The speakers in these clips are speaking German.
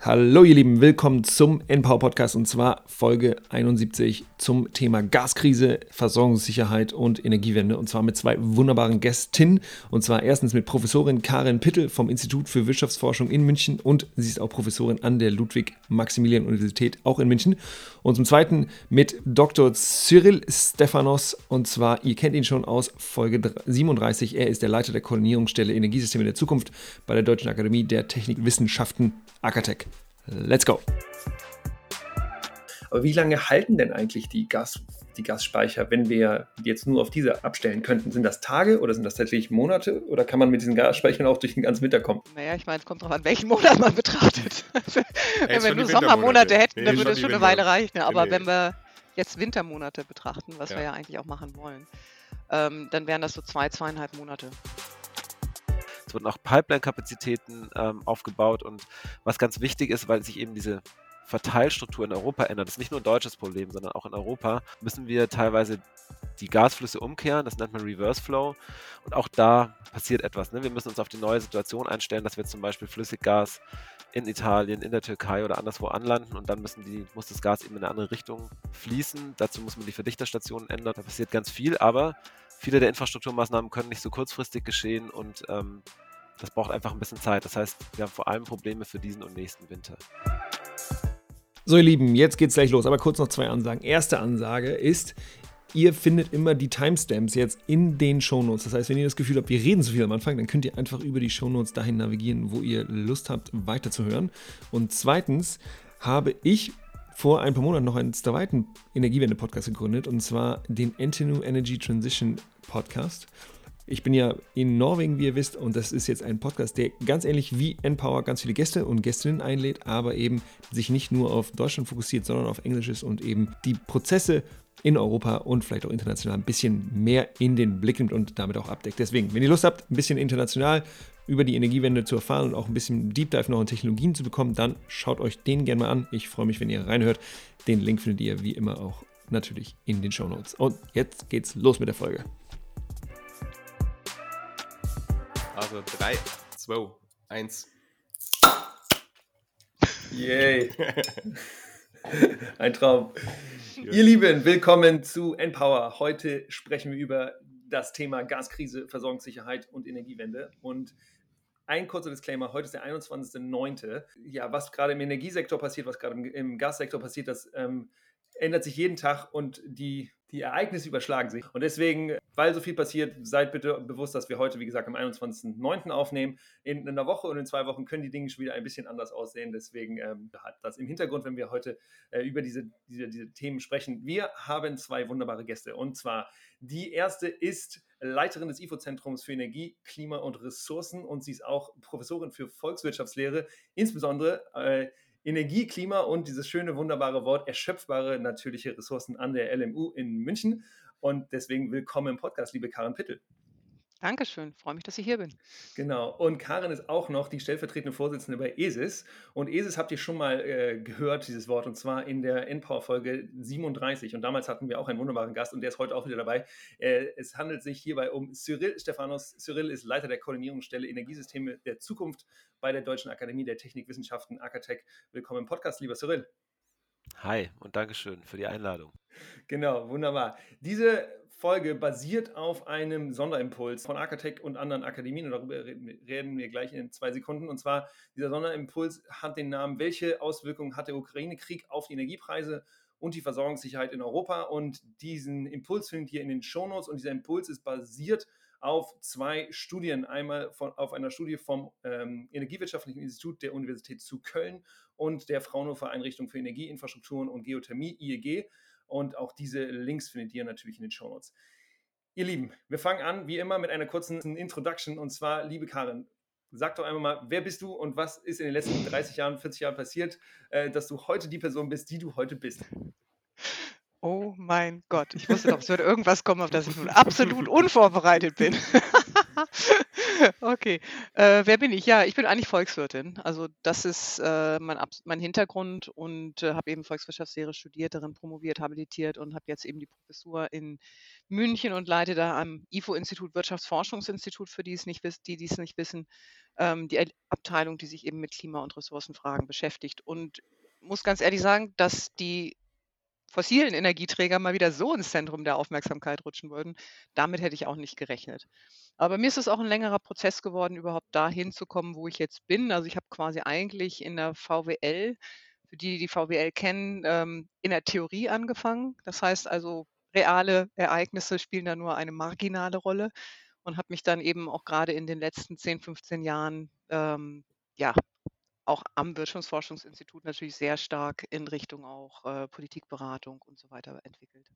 Hallo ihr Lieben, willkommen zum Npower Podcast und zwar Folge 71 zum Thema Gaskrise, Versorgungssicherheit und Energiewende und zwar mit zwei wunderbaren Gästinnen und zwar erstens mit Professorin Karin Pittel vom Institut für Wirtschaftsforschung in München und sie ist auch Professorin an der Ludwig-Maximilian-Universität auch in München und zum zweiten mit Dr. Cyril Stefanos und zwar, ihr kennt ihn schon aus Folge 37, er ist der Leiter der Koordinierungsstelle Energiesysteme der Zukunft bei der Deutschen Akademie der Technikwissenschaften Akatech. Let's go! Aber wie lange halten denn eigentlich die, Gas, die Gasspeicher, wenn wir jetzt nur auf diese abstellen könnten? Sind das Tage oder sind das tatsächlich Monate? Oder kann man mit diesen Gasspeichern auch durch den ganzen Winter kommen? Naja, ich meine, es kommt darauf an, welchen Monat man betrachtet. wenn wir nur Sommermonate hätten, nee, dann würde es schon eine Weile reichen. Aber nee. wenn wir jetzt Wintermonate betrachten, was ja. wir ja eigentlich auch machen wollen, ähm, dann wären das so zwei, zweieinhalb Monate. Es wurden auch Pipeline-Kapazitäten ähm, aufgebaut und was ganz wichtig ist, weil sich eben diese Verteilstruktur in Europa ändert, das ist nicht nur ein deutsches Problem, sondern auch in Europa, müssen wir teilweise die Gasflüsse umkehren, das nennt man Reverse Flow. Und auch da passiert etwas. Ne? Wir müssen uns auf die neue Situation einstellen, dass wir zum Beispiel Flüssiggas in Italien, in der Türkei oder anderswo anlanden und dann müssen die, muss das Gas eben in eine andere Richtung fließen. Dazu muss man die Verdichterstationen ändern. Da passiert ganz viel, aber viele der Infrastrukturmaßnahmen können nicht so kurzfristig geschehen und ähm, das braucht einfach ein bisschen Zeit. Das heißt, wir haben vor allem Probleme für diesen und nächsten Winter. So, ihr Lieben, jetzt geht's gleich los. Aber kurz noch zwei Ansagen. Erste Ansage ist, ihr findet immer die Timestamps jetzt in den Shownotes. Das heißt, wenn ihr das Gefühl habt, wir reden zu viel am Anfang, dann könnt ihr einfach über die Shownotes dahin navigieren, wo ihr Lust habt, weiterzuhören. Und zweitens habe ich vor ein paar Monaten noch einen zweiten Energiewende-Podcast gegründet und zwar den Entenu Energy Transition Podcast. Ich bin ja in Norwegen, wie ihr wisst, und das ist jetzt ein Podcast, der ganz ähnlich wie Empower ganz viele Gäste und Gästinnen einlädt, aber eben sich nicht nur auf Deutschland fokussiert, sondern auf Englisches und eben die Prozesse in Europa und vielleicht auch international ein bisschen mehr in den Blick nimmt und damit auch abdeckt. Deswegen, wenn ihr Lust habt, ein bisschen international über die Energiewende zu erfahren und auch ein bisschen Deep Dive noch in Technologien zu bekommen, dann schaut euch den gerne mal an. Ich freue mich, wenn ihr reinhört. Den Link findet ihr wie immer auch natürlich in den Show Notes. Und jetzt geht's los mit der Folge. Also 3, 2, 1. Yay. Ein Traum. Ihr Lieben, willkommen zu Empower. Heute sprechen wir über das Thema Gaskrise, Versorgungssicherheit und Energiewende. Und ein kurzer Disclaimer, heute ist der 21.09. Ja, was gerade im Energiesektor passiert, was gerade im, Gassektor passiert, das ähm, ändert sich jeden Tag und die, die Ereignisse überschlagen sich. Und deswegen, weil so viel passiert, seid bitte bewusst, dass wir heute, wie gesagt, am 21.09. aufnehmen. In, in einer Woche und in zwei Wochen können die Dinge schon wieder ein bisschen anders aussehen. Deswegen ähm, hat das im Hintergrund, wenn wir heute äh, über diese, diese, diese Themen sprechen. Wir haben zwei wunderbare Gäste. Und zwar die erste ist Leiterin des IFO-Zentrums für Energie, Klima und Ressourcen und sie ist auch Professorin für Volkswirtschaftslehre, insbesondere äh, Energie, Klima und dieses schöne, wunderbare Wort erschöpfbare natürliche Ressourcen an der LMU in München. Und deswegen willkommen im Podcast, liebe Karin Pittel. Dankeschön, freue mich, dass ich hier bin. Genau, und Karin ist auch noch die stellvertretende Vorsitzende bei ESIS. Und ESIS habt ihr schon mal äh, gehört, dieses Wort, und zwar in der Endpower-Folge 37. Und damals hatten wir auch einen wunderbaren Gast und der ist heute auch wieder dabei. Äh, es handelt sich hierbei um Cyril Stefanos. Cyril ist Leiter der Koordinierungsstelle Energiesysteme der Zukunft bei der Deutschen Akademie der Technikwissenschaften, Akatech. Willkommen im Podcast, lieber Cyril. Hi und Dankeschön für die Einladung. Genau, wunderbar. Diese Folge basiert auf einem Sonderimpuls von Architect und anderen Akademien und darüber reden wir gleich in zwei Sekunden. Und zwar, dieser Sonderimpuls hat den Namen, welche Auswirkungen hat der Ukraine-Krieg auf die Energiepreise und die Versorgungssicherheit in Europa? Und diesen Impuls findet ihr in den Shownotes und dieser Impuls ist basiert auf zwei Studien. Einmal von, auf einer Studie vom ähm, Energiewirtschaftlichen Institut der Universität zu Köln und der Fraunhofer Einrichtung für Energieinfrastrukturen und Geothermie, IEG. Und auch diese Links findet ihr natürlich in den Show Notes. Ihr Lieben, wir fangen an, wie immer, mit einer kurzen Introduction. Und zwar, liebe Karin, sag doch einmal mal, wer bist du und was ist in den letzten 30 Jahren, 40 Jahren passiert, äh, dass du heute die Person bist, die du heute bist? Oh mein Gott, ich wusste doch, es würde irgendwas kommen, auf das ich nun absolut unvorbereitet bin. Okay. Äh, wer bin ich? Ja, ich bin eigentlich Volkswirtin. Also das ist äh, mein, mein Hintergrund und äh, habe eben Volkswirtschaftslehre studiert, darin promoviert, habilitiert und habe jetzt eben die Professur in München und leite da am IFO-Institut Wirtschaftsforschungsinstitut, für die es nicht, die, die es nicht wissen, ähm, die Abteilung, die sich eben mit Klima- und Ressourcenfragen beschäftigt. Und muss ganz ehrlich sagen, dass die fossilen Energieträger mal wieder so ins Zentrum der Aufmerksamkeit rutschen würden, damit hätte ich auch nicht gerechnet. Aber mir ist es auch ein längerer Prozess geworden, überhaupt dahin zu kommen, wo ich jetzt bin. Also ich habe quasi eigentlich in der VWL, für die, die die VWL kennen, ähm, in der Theorie angefangen. Das heißt also, reale Ereignisse spielen da nur eine marginale Rolle und habe mich dann eben auch gerade in den letzten 10, 15 Jahren ähm, ja, auch am Wirtschaftsforschungsinstitut natürlich sehr stark in Richtung auch äh, Politikberatung und so weiter entwickelt.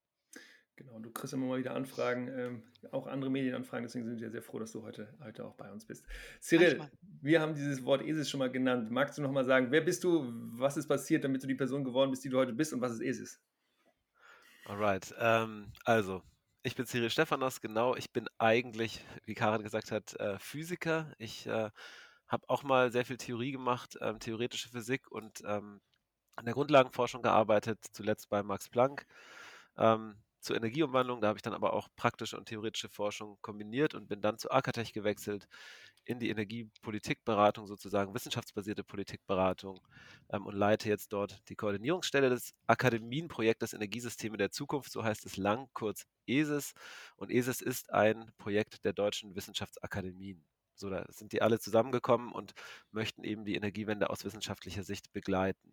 Genau, du kriegst immer mal wieder Anfragen, ähm, auch andere Medienanfragen, deswegen sind wir sehr froh, dass du heute, heute auch bei uns bist. Cyril, Manchmal. wir haben dieses Wort ESIS schon mal genannt. Magst du noch mal sagen, wer bist du, was ist passiert, damit du die Person geworden bist, die du heute bist und was ist ESIS? Alright, ähm, also, ich bin Cyril Stephanos, genau. Ich bin eigentlich, wie Karin gesagt hat, äh, Physiker. Ich äh, habe auch mal sehr viel Theorie gemacht, ähm, theoretische Physik und ähm, an der Grundlagenforschung gearbeitet, zuletzt bei Max Planck. Ähm, zur Energieumwandlung, da habe ich dann aber auch praktische und theoretische Forschung kombiniert und bin dann zu Akatech gewechselt in die Energiepolitikberatung, sozusagen wissenschaftsbasierte Politikberatung ähm, und leite jetzt dort die Koordinierungsstelle des Akademienprojektes Energiesysteme der Zukunft, so heißt es lang, kurz ESIS. Und ESIS ist ein Projekt der deutschen Wissenschaftsakademien. So, da sind die alle zusammengekommen und möchten eben die Energiewende aus wissenschaftlicher Sicht begleiten.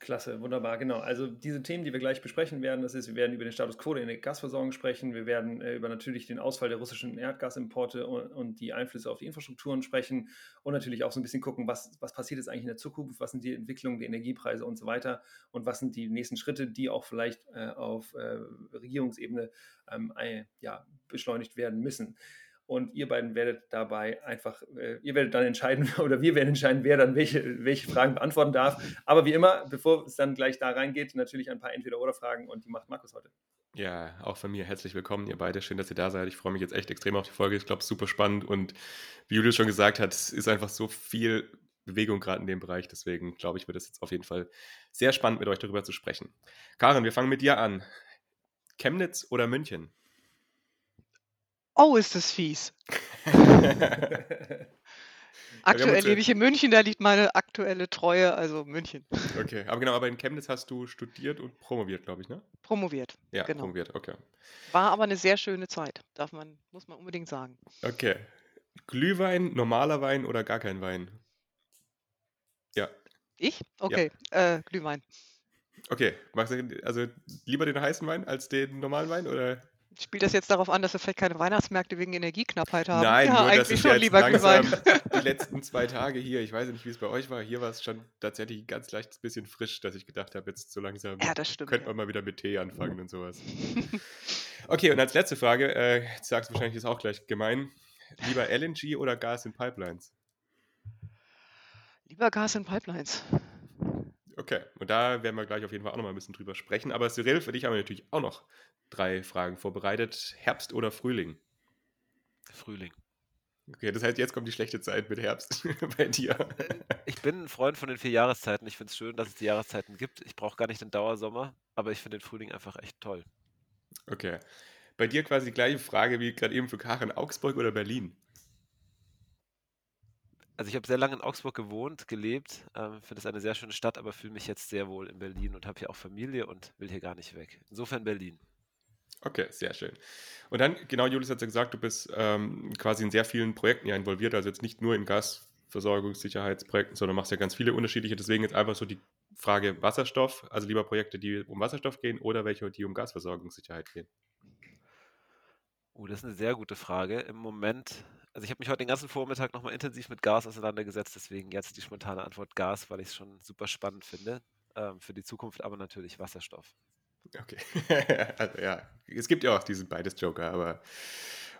Klasse, wunderbar, genau. Also diese Themen, die wir gleich besprechen werden, das ist, wir werden über den Status quo der Gasversorgung sprechen, wir werden äh, über natürlich den Ausfall der russischen Erdgasimporte und, und, die Einflüsse auf die Infrastrukturen sprechen und natürlich auch so ein bisschen gucken, was, was passiert jetzt eigentlich in der Zukunft, was sind die Entwicklungen der Energiepreise und so weiter und was sind die nächsten Schritte, die auch vielleicht äh, auf äh, Regierungsebene ähm, ja, beschleunigt werden müssen. Und ihr beiden werdet dabei einfach, äh, ihr werdet dann entscheiden, oder wir werden entscheiden, wer dann welche, welche Fragen beantworten darf. Aber wie immer, bevor es dann gleich da reingeht, natürlich ein paar Entweder-Oder-Fragen und die macht Markus heute. Ja, auch von mir herzlich willkommen, ihr beide. Schön, dass ihr da seid. Ich freue mich jetzt echt extrem auf die Folge. Ich glaube, super spannend und wie Julius schon gesagt hat, es ist einfach so viel Bewegung gerade in dem Bereich. Deswegen glaube ich, wird es jetzt auf jeden Fall sehr spannend, mit euch darüber zu sprechen. Karin, wir fangen mit dir an. Chemnitz oder München? Oh, ist das fies. Aktuell lebe ich in München, da liegt meine aktuelle Treue, also München. Okay, aber genau, aber in Chemnitz hast du studiert und promoviert, glaube ich, ne? Promoviert. Ja, genau. promoviert, okay. War aber eine sehr schöne Zeit, darf man, muss man unbedingt sagen. Okay. Glühwein, normaler Wein oder gar kein Wein? Ja. Ich? Okay, ja. äh, Glühwein. Okay, magst du also lieber den heißen Wein als den normalen Wein oder? Spielt das jetzt darauf an, dass wir vielleicht keine Weihnachtsmärkte wegen Energieknappheit haben? Nein, ja, nur, eigentlich schon lieber Glühwein. Die letzten zwei Tage hier, ich weiß nicht, wie es bei euch war, hier war es schon tatsächlich ein ganz leichtes bisschen frisch, dass ich gedacht habe, jetzt so langsam ja, das stimmt, könnte man ja. mal wieder mit Tee anfangen und sowas. okay, und als letzte Frage, äh, jetzt sagst du wahrscheinlich, ist auch gleich gemein, lieber LNG oder Gas in Pipelines? Lieber Gas in Pipelines. Okay, und da werden wir gleich auf jeden Fall auch noch mal ein bisschen drüber sprechen. Aber Cyril, für dich haben wir natürlich auch noch drei Fragen vorbereitet. Herbst oder Frühling? Frühling. Okay, das heißt, jetzt kommt die schlechte Zeit mit Herbst bei dir. Äh, ich bin ein Freund von den vier Jahreszeiten. Ich finde es schön, dass es die Jahreszeiten gibt. Ich brauche gar nicht den Dauersommer, aber ich finde den Frühling einfach echt toll. Okay. Bei dir quasi die gleiche Frage wie gerade eben für Karin. Augsburg oder Berlin? Also ich habe sehr lange in Augsburg gewohnt, gelebt, ähm, finde es eine sehr schöne Stadt, aber fühle mich jetzt sehr wohl in Berlin und habe hier auch Familie und will hier gar nicht weg. Insofern Berlin. Okay, sehr schön. Und dann, genau, Julius hat ja gesagt, du bist ähm, quasi in sehr vielen Projekten ja involviert, also jetzt nicht nur in Gasversorgungssicherheitsprojekten, sondern machst ja ganz viele unterschiedliche. Deswegen jetzt einfach so die Frage Wasserstoff, also lieber Projekte, die um Wasserstoff gehen oder welche, die um Gasversorgungssicherheit gehen? Oh, das ist eine sehr gute Frage. Im Moment, also ich habe mich heute den ganzen Vormittag nochmal intensiv mit Gas auseinandergesetzt, deswegen jetzt die spontane Antwort Gas, weil ich es schon super spannend finde. Ähm, für die Zukunft aber natürlich Wasserstoff. Okay. also ja, es gibt ja auch diesen beides Joker, aber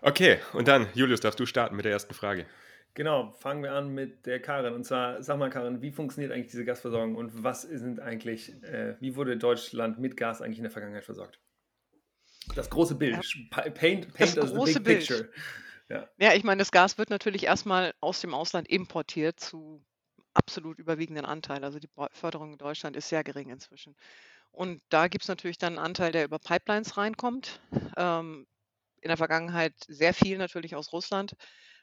okay. Und dann, Julius, darfst du starten mit der ersten Frage. Genau, fangen wir an mit der Karin. Und zwar, sag mal, Karin, wie funktioniert eigentlich diese Gasversorgung und was sind eigentlich, äh, wie wurde Deutschland mit Gas eigentlich in der Vergangenheit versorgt? Das große Bild. Ja. Paint, paint das große Bild. picture. Ja. ja, ich meine, das Gas wird natürlich erstmal aus dem Ausland importiert zu absolut überwiegenden Anteil. Also die Förderung in Deutschland ist sehr gering inzwischen. Und da gibt es natürlich dann einen Anteil, der über Pipelines reinkommt. Ähm, in der Vergangenheit sehr viel natürlich aus Russland,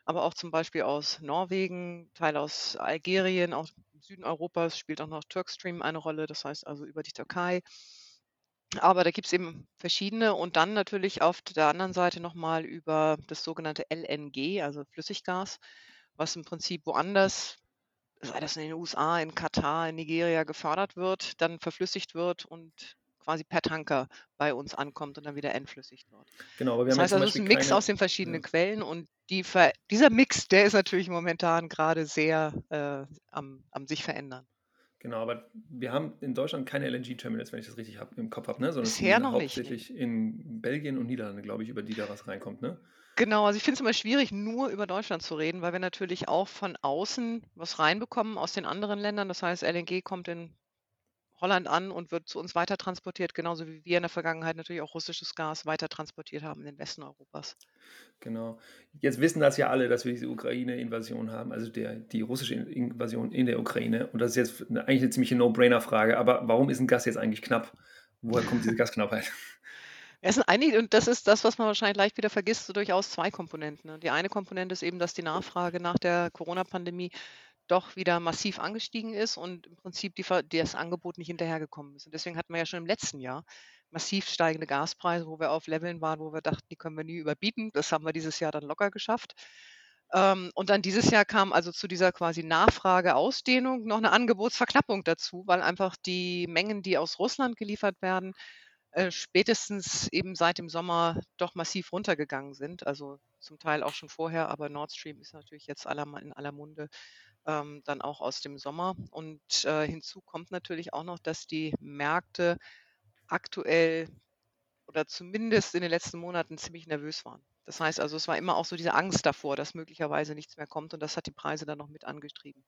aber auch zum Beispiel aus Norwegen, Teil aus Algerien, auch Süden Europas spielt auch noch Turkstream eine Rolle, das heißt also über die Türkei. Aber da gibt es eben verschiedene und dann natürlich auf der anderen Seite nochmal über das sogenannte LNG, also Flüssiggas, was im Prinzip woanders sei das in den USA, in Katar, in Nigeria gefördert wird, dann verflüssigt wird und quasi per Tanker bei uns ankommt und dann wieder entflüssigt wird. Genau, aber wir das haben heißt also, es ist ein Mix keine, aus den verschiedenen ja. Quellen und die dieser Mix, der ist natürlich momentan gerade sehr äh, am, am sich verändern. Genau, aber wir haben in Deutschland keine LNG-Terminals, wenn ich das richtig hab, im Kopf habe, ne? sondern Bisher noch hauptsächlich nicht. in Belgien und Niederlande, glaube ich, über die da was reinkommt. Ne? Genau, also ich finde es immer schwierig, nur über Deutschland zu reden, weil wir natürlich auch von außen was reinbekommen aus den anderen Ländern. Das heißt, LNG kommt in Holland an und wird zu uns weiter transportiert, genauso wie wir in der Vergangenheit natürlich auch russisches Gas weiter transportiert haben in den Westen Europas. Genau. Jetzt wissen das ja alle, dass wir diese Ukraine-Invasion haben, also der, die russische Invasion in der Ukraine. Und das ist jetzt eigentlich eine ziemliche No-Brainer-Frage. Aber warum ist ein Gas jetzt eigentlich knapp? Woher kommt diese Gasknappheit? Es sind einige, und das ist das, was man wahrscheinlich leicht wieder vergisst, so durchaus zwei Komponenten. Ne? Die eine Komponente ist eben, dass die Nachfrage nach der Corona-Pandemie doch wieder massiv angestiegen ist und im Prinzip die, das Angebot nicht hinterhergekommen ist. Und deswegen hatten wir ja schon im letzten Jahr massiv steigende Gaspreise, wo wir auf Leveln waren, wo wir dachten, die können wir nie überbieten. Das haben wir dieses Jahr dann locker geschafft. Ähm, und dann dieses Jahr kam also zu dieser quasi Nachfrageausdehnung noch eine Angebotsverknappung dazu, weil einfach die Mengen, die aus Russland geliefert werden, äh, spätestens eben seit dem Sommer doch massiv runtergegangen sind. Also zum Teil auch schon vorher, aber Nord Stream ist natürlich jetzt in aller Munde ähm, dann auch aus dem Sommer. Und äh, hinzu kommt natürlich auch noch, dass die Märkte aktuell oder zumindest in den letzten Monaten ziemlich nervös waren. Das heißt also, es war immer auch so diese Angst davor, dass möglicherweise nichts mehr kommt und das hat die Preise dann noch mit angetrieben.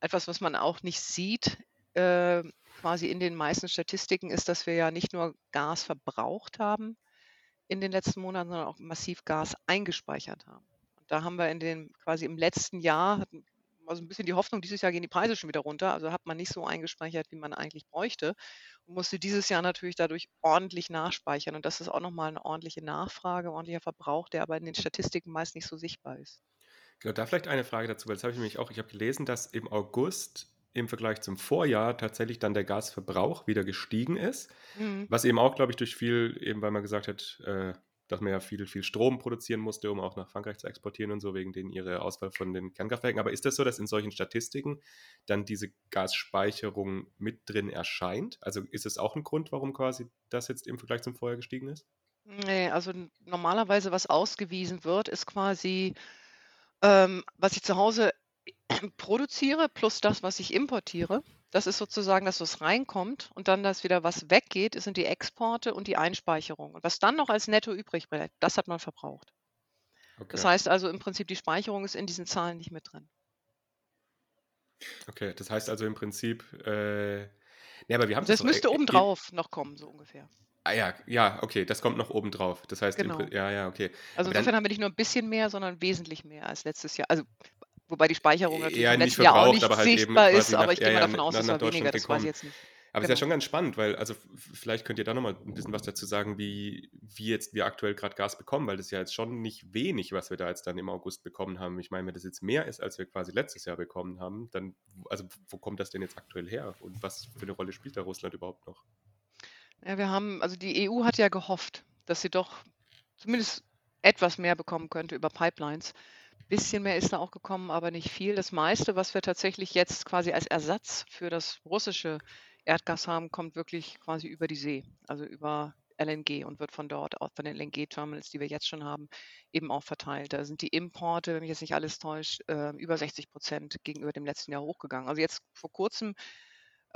Etwas, was man auch nicht sieht, äh, quasi in den meisten Statistiken ist, dass wir ja nicht nur Gas verbraucht haben in den letzten Monaten, sondern auch massiv Gas eingespeichert haben. Und da haben wir in den quasi im letzten Jahr also ein bisschen die Hoffnung, dieses Jahr gehen die Preise schon wieder runter. Also hat man nicht so eingespeichert, wie man eigentlich bräuchte und musste dieses Jahr natürlich dadurch ordentlich nachspeichern. Und das ist auch nochmal eine ordentliche Nachfrage, ordentlicher Verbrauch, der aber in den Statistiken meist nicht so sichtbar ist. Genau, da vielleicht eine Frage dazu, weil das habe ich nämlich auch, ich habe gelesen, dass im August im Vergleich zum Vorjahr tatsächlich dann der Gasverbrauch wieder gestiegen ist. Mhm. Was eben auch, glaube ich, durch viel, eben weil man gesagt hat, äh, dass man ja viel, viel Strom produzieren musste, um auch nach Frankreich zu exportieren und so, wegen den ihre Auswahl von den Kernkraftwerken. Aber ist das so, dass in solchen Statistiken dann diese Gasspeicherung mit drin erscheint? Also ist es auch ein Grund, warum quasi das jetzt im Vergleich zum Vorjahr gestiegen ist? Nee, also normalerweise, was ausgewiesen wird, ist quasi, ähm, was ich zu Hause produziere plus das, was ich importiere. Das ist sozusagen das, was reinkommt und dann das wieder, was weggeht, sind die Exporte und die Einspeicherung. Und was dann noch als Netto übrig bleibt, das hat man verbraucht. Das heißt also im Prinzip, die Speicherung ist in diesen Zahlen nicht mit drin. Okay, das heißt also im Prinzip, äh, nee, aber wir haben Das müsste e obendrauf noch kommen, so ungefähr. Ah ja, ja, okay, das kommt noch obendrauf. Das heißt, Genau. ja, ja, okay. Also Aber insofern haben wir nicht nur ein bisschen mehr, sondern wesentlich mehr als letztes Jahr. Also Wobei die Speicherung natürlich ja, im letzten Jahr auch nicht aber halt sichtbar ist, aber ich gehe mal davon aus, es war weniger, das weiß ich jetzt nicht. Aber es genau. ist ja schon ganz spannend, weil, also vielleicht könnt ihr da nochmal ein bisschen was dazu sagen, wie, wie jetzt wir aktuell gerade Gas bekommen, weil das ist ja jetzt schon nicht wenig, was wir da jetzt dann im August bekommen haben. Ich meine, wenn das jetzt mehr ist, als wir quasi letztes Jahr bekommen haben, dann, also wo kommt das denn jetzt aktuell her? Und was für eine Rolle spielt da Russland überhaupt noch? Ja, wir haben, also die EU hat ja gehofft, dass sie doch zumindest etwas mehr bekommen könnte über Pipelines. Bisschen mehr ist da auch gekommen, aber nicht viel. Das meiste, was wir tatsächlich jetzt quasi als Ersatz für das russische Erdgas haben, kommt wirklich quasi über die See, also über LNG und wird von dort, auch von den LNG-Terminals, die wir jetzt schon haben, eben auch verteilt. Da sind die Importe, wenn mich jetzt nicht alles täuscht, äh, über 60 Prozent gegenüber dem letzten Jahr hochgegangen. Also jetzt vor kurzem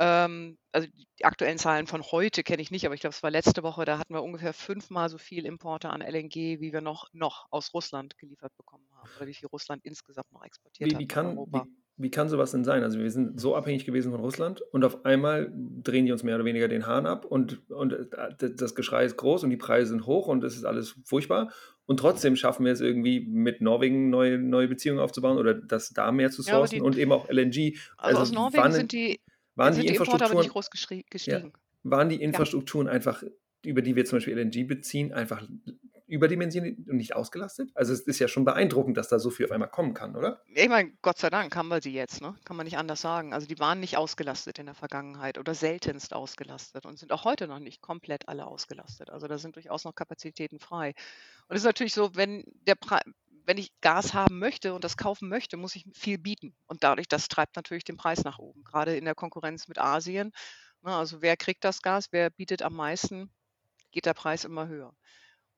ähm, also die aktuellen Zahlen von heute kenne ich nicht, aber ich glaube, es war letzte Woche, da hatten wir ungefähr fünfmal so viel Importe an LNG, wie wir noch, noch aus Russland geliefert bekommen haben oder wie viel Russland insgesamt noch exportiert wie, hat wie kann, Wie, wie kann sowas denn sein? Also wir sind so abhängig gewesen von Russland und auf einmal drehen die uns mehr oder weniger den Hahn ab und, und äh, das Geschrei ist groß und die Preise sind hoch und es ist alles furchtbar. Und trotzdem schaffen wir es irgendwie mit Norwegen neue, neue Beziehungen aufzubauen oder das da mehr zu sourcen ja, die, und eben auch LNG. Also, also aus Norwegen sind die, waren die, die Infrastrukturen. Ja, waren die Infrastrukturen ja. einfach, über die wir zum Beispiel LNG beziehen, einfach überdimensioniert und nicht ausgelastet? Also es ist ja schon beeindruckend, dass da so viel auf einmal kommen kann, oder? Ich meine, Gott sei Dank haben wir sie jetzt, ne? Kann man nicht anders sagen. Also die waren nicht ausgelastet in der Vergangenheit oder seltenst ausgelastet und sind auch heute noch nicht komplett alle ausgelastet. Also da sind durchaus noch Kapazitäten frei. Und es ist natürlich so, wenn der Pre wenn ich Gas haben möchte und das kaufen möchte, muss ich viel bieten. Und dadurch, das treibt natürlich den Preis nach oben, gerade in der Konkurrenz mit Asien. Ne? Also wer kriegt das Gas, wer bietet am meisten, geht der Preis immer höher.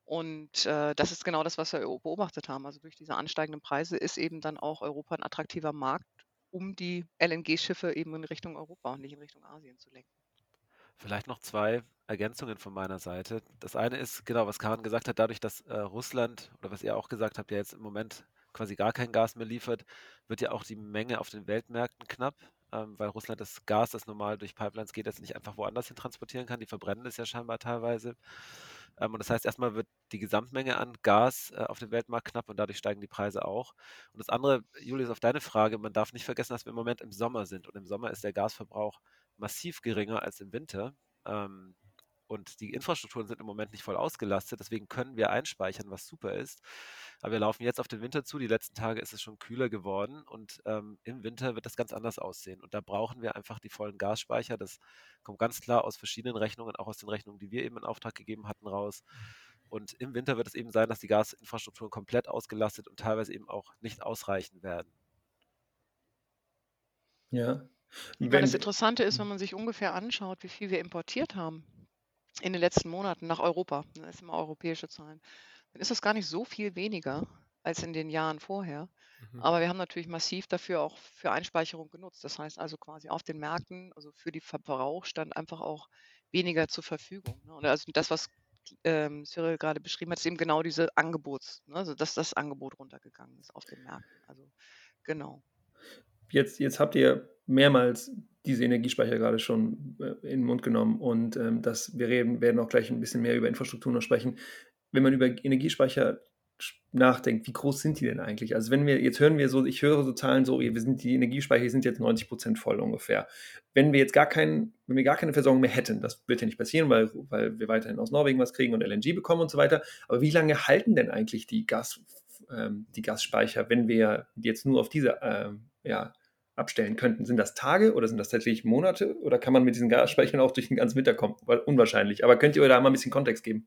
Und äh, das ist genau das, was wir beobachtet haben. Also durch diese ansteigenden Preise ist eben dann auch Europa ein attraktiver Markt, um die LNG-Schiffe eben in Richtung Europa und nicht in Richtung Asien zu lenken. Vielleicht noch zwei Ergänzungen von meiner Seite. Das eine ist, genau, was Karin gesagt hat, dadurch, dass äh, Russland oder was ihr auch gesagt habt, ja jetzt im Moment quasi gar kein Gas mehr liefert, wird ja auch die Menge auf den Weltmärkten knapp, ähm, weil Russland das Gas, das normal durch Pipelines geht, jetzt nicht einfach woanders hin transportieren kann. Die verbrennen es ja scheinbar teilweise. Ähm, und das heißt, erstmal wird die Gesamtmenge an Gas äh, auf dem Weltmarkt knapp und dadurch steigen die Preise auch. Und das andere, Julius, auf deine Frage, man darf nicht vergessen, dass wir im Moment im Sommer sind. Und im Sommer ist der Gasverbrauch massiv geringer als im Winter. Ähm, und die Infrastrukturen sind im Moment nicht voll ausgelastet, deswegen können wir einspeichern, was super ist. Aber wir laufen jetzt auf den Winter zu. Die letzten Tage ist es schon kühler geworden und ähm, im Winter wird das ganz anders aussehen. Und da brauchen wir einfach die vollen Gasspeicher. Das kommt ganz klar aus verschiedenen Rechnungen, auch aus den Rechnungen, die wir eben in Auftrag gegeben hatten, raus. Und im Winter wird es eben sein, dass die Gasinfrastrukturen komplett ausgelastet und teilweise eben auch nicht ausreichen werden. Ja. Wenn, das Interessante ist, wenn man sich ungefähr anschaut, wie viel wir importiert haben in den letzten Monaten nach Europa, das ne, sind immer europäische Zahlen, dann ist das gar nicht so viel weniger als in den Jahren vorher. Mhm. Aber wir haben natürlich massiv dafür auch für Einspeicherung genutzt. Das heißt also quasi auf den Märkten, also für die Verbrauch stand einfach auch weniger zur Verfügung. Ne? Und also das, was ähm, Cyril gerade beschrieben hat, ist eben genau diese Angebots, ne? also dass das Angebot runtergegangen ist auf den Märkten. Also genau. Jetzt, jetzt habt ihr mehrmals diese Energiespeicher gerade schon äh, in den Mund genommen und ähm, das, wir reden, werden auch gleich ein bisschen mehr über Infrastruktur noch sprechen. Wenn man über Energiespeicher nachdenkt, wie groß sind die denn eigentlich? Also wenn wir, jetzt hören wir so, ich höre so Zahlen so, wir sind, die Energiespeicher sind jetzt 90 Prozent voll ungefähr. Wenn wir jetzt gar keinen, wenn wir gar keine Versorgung mehr hätten, das wird ja nicht passieren, weil, weil wir weiterhin aus Norwegen was kriegen und LNG bekommen und so weiter. Aber wie lange halten denn eigentlich die Gas, ähm, die Gasspeicher, wenn wir jetzt nur auf diese ähm, ja, abstellen könnten. Sind das Tage oder sind das tatsächlich Monate oder kann man mit diesen Gasspeichern auch durch den ganzen Winter kommen? Unwahrscheinlich. Aber könnt ihr da mal ein bisschen Kontext geben?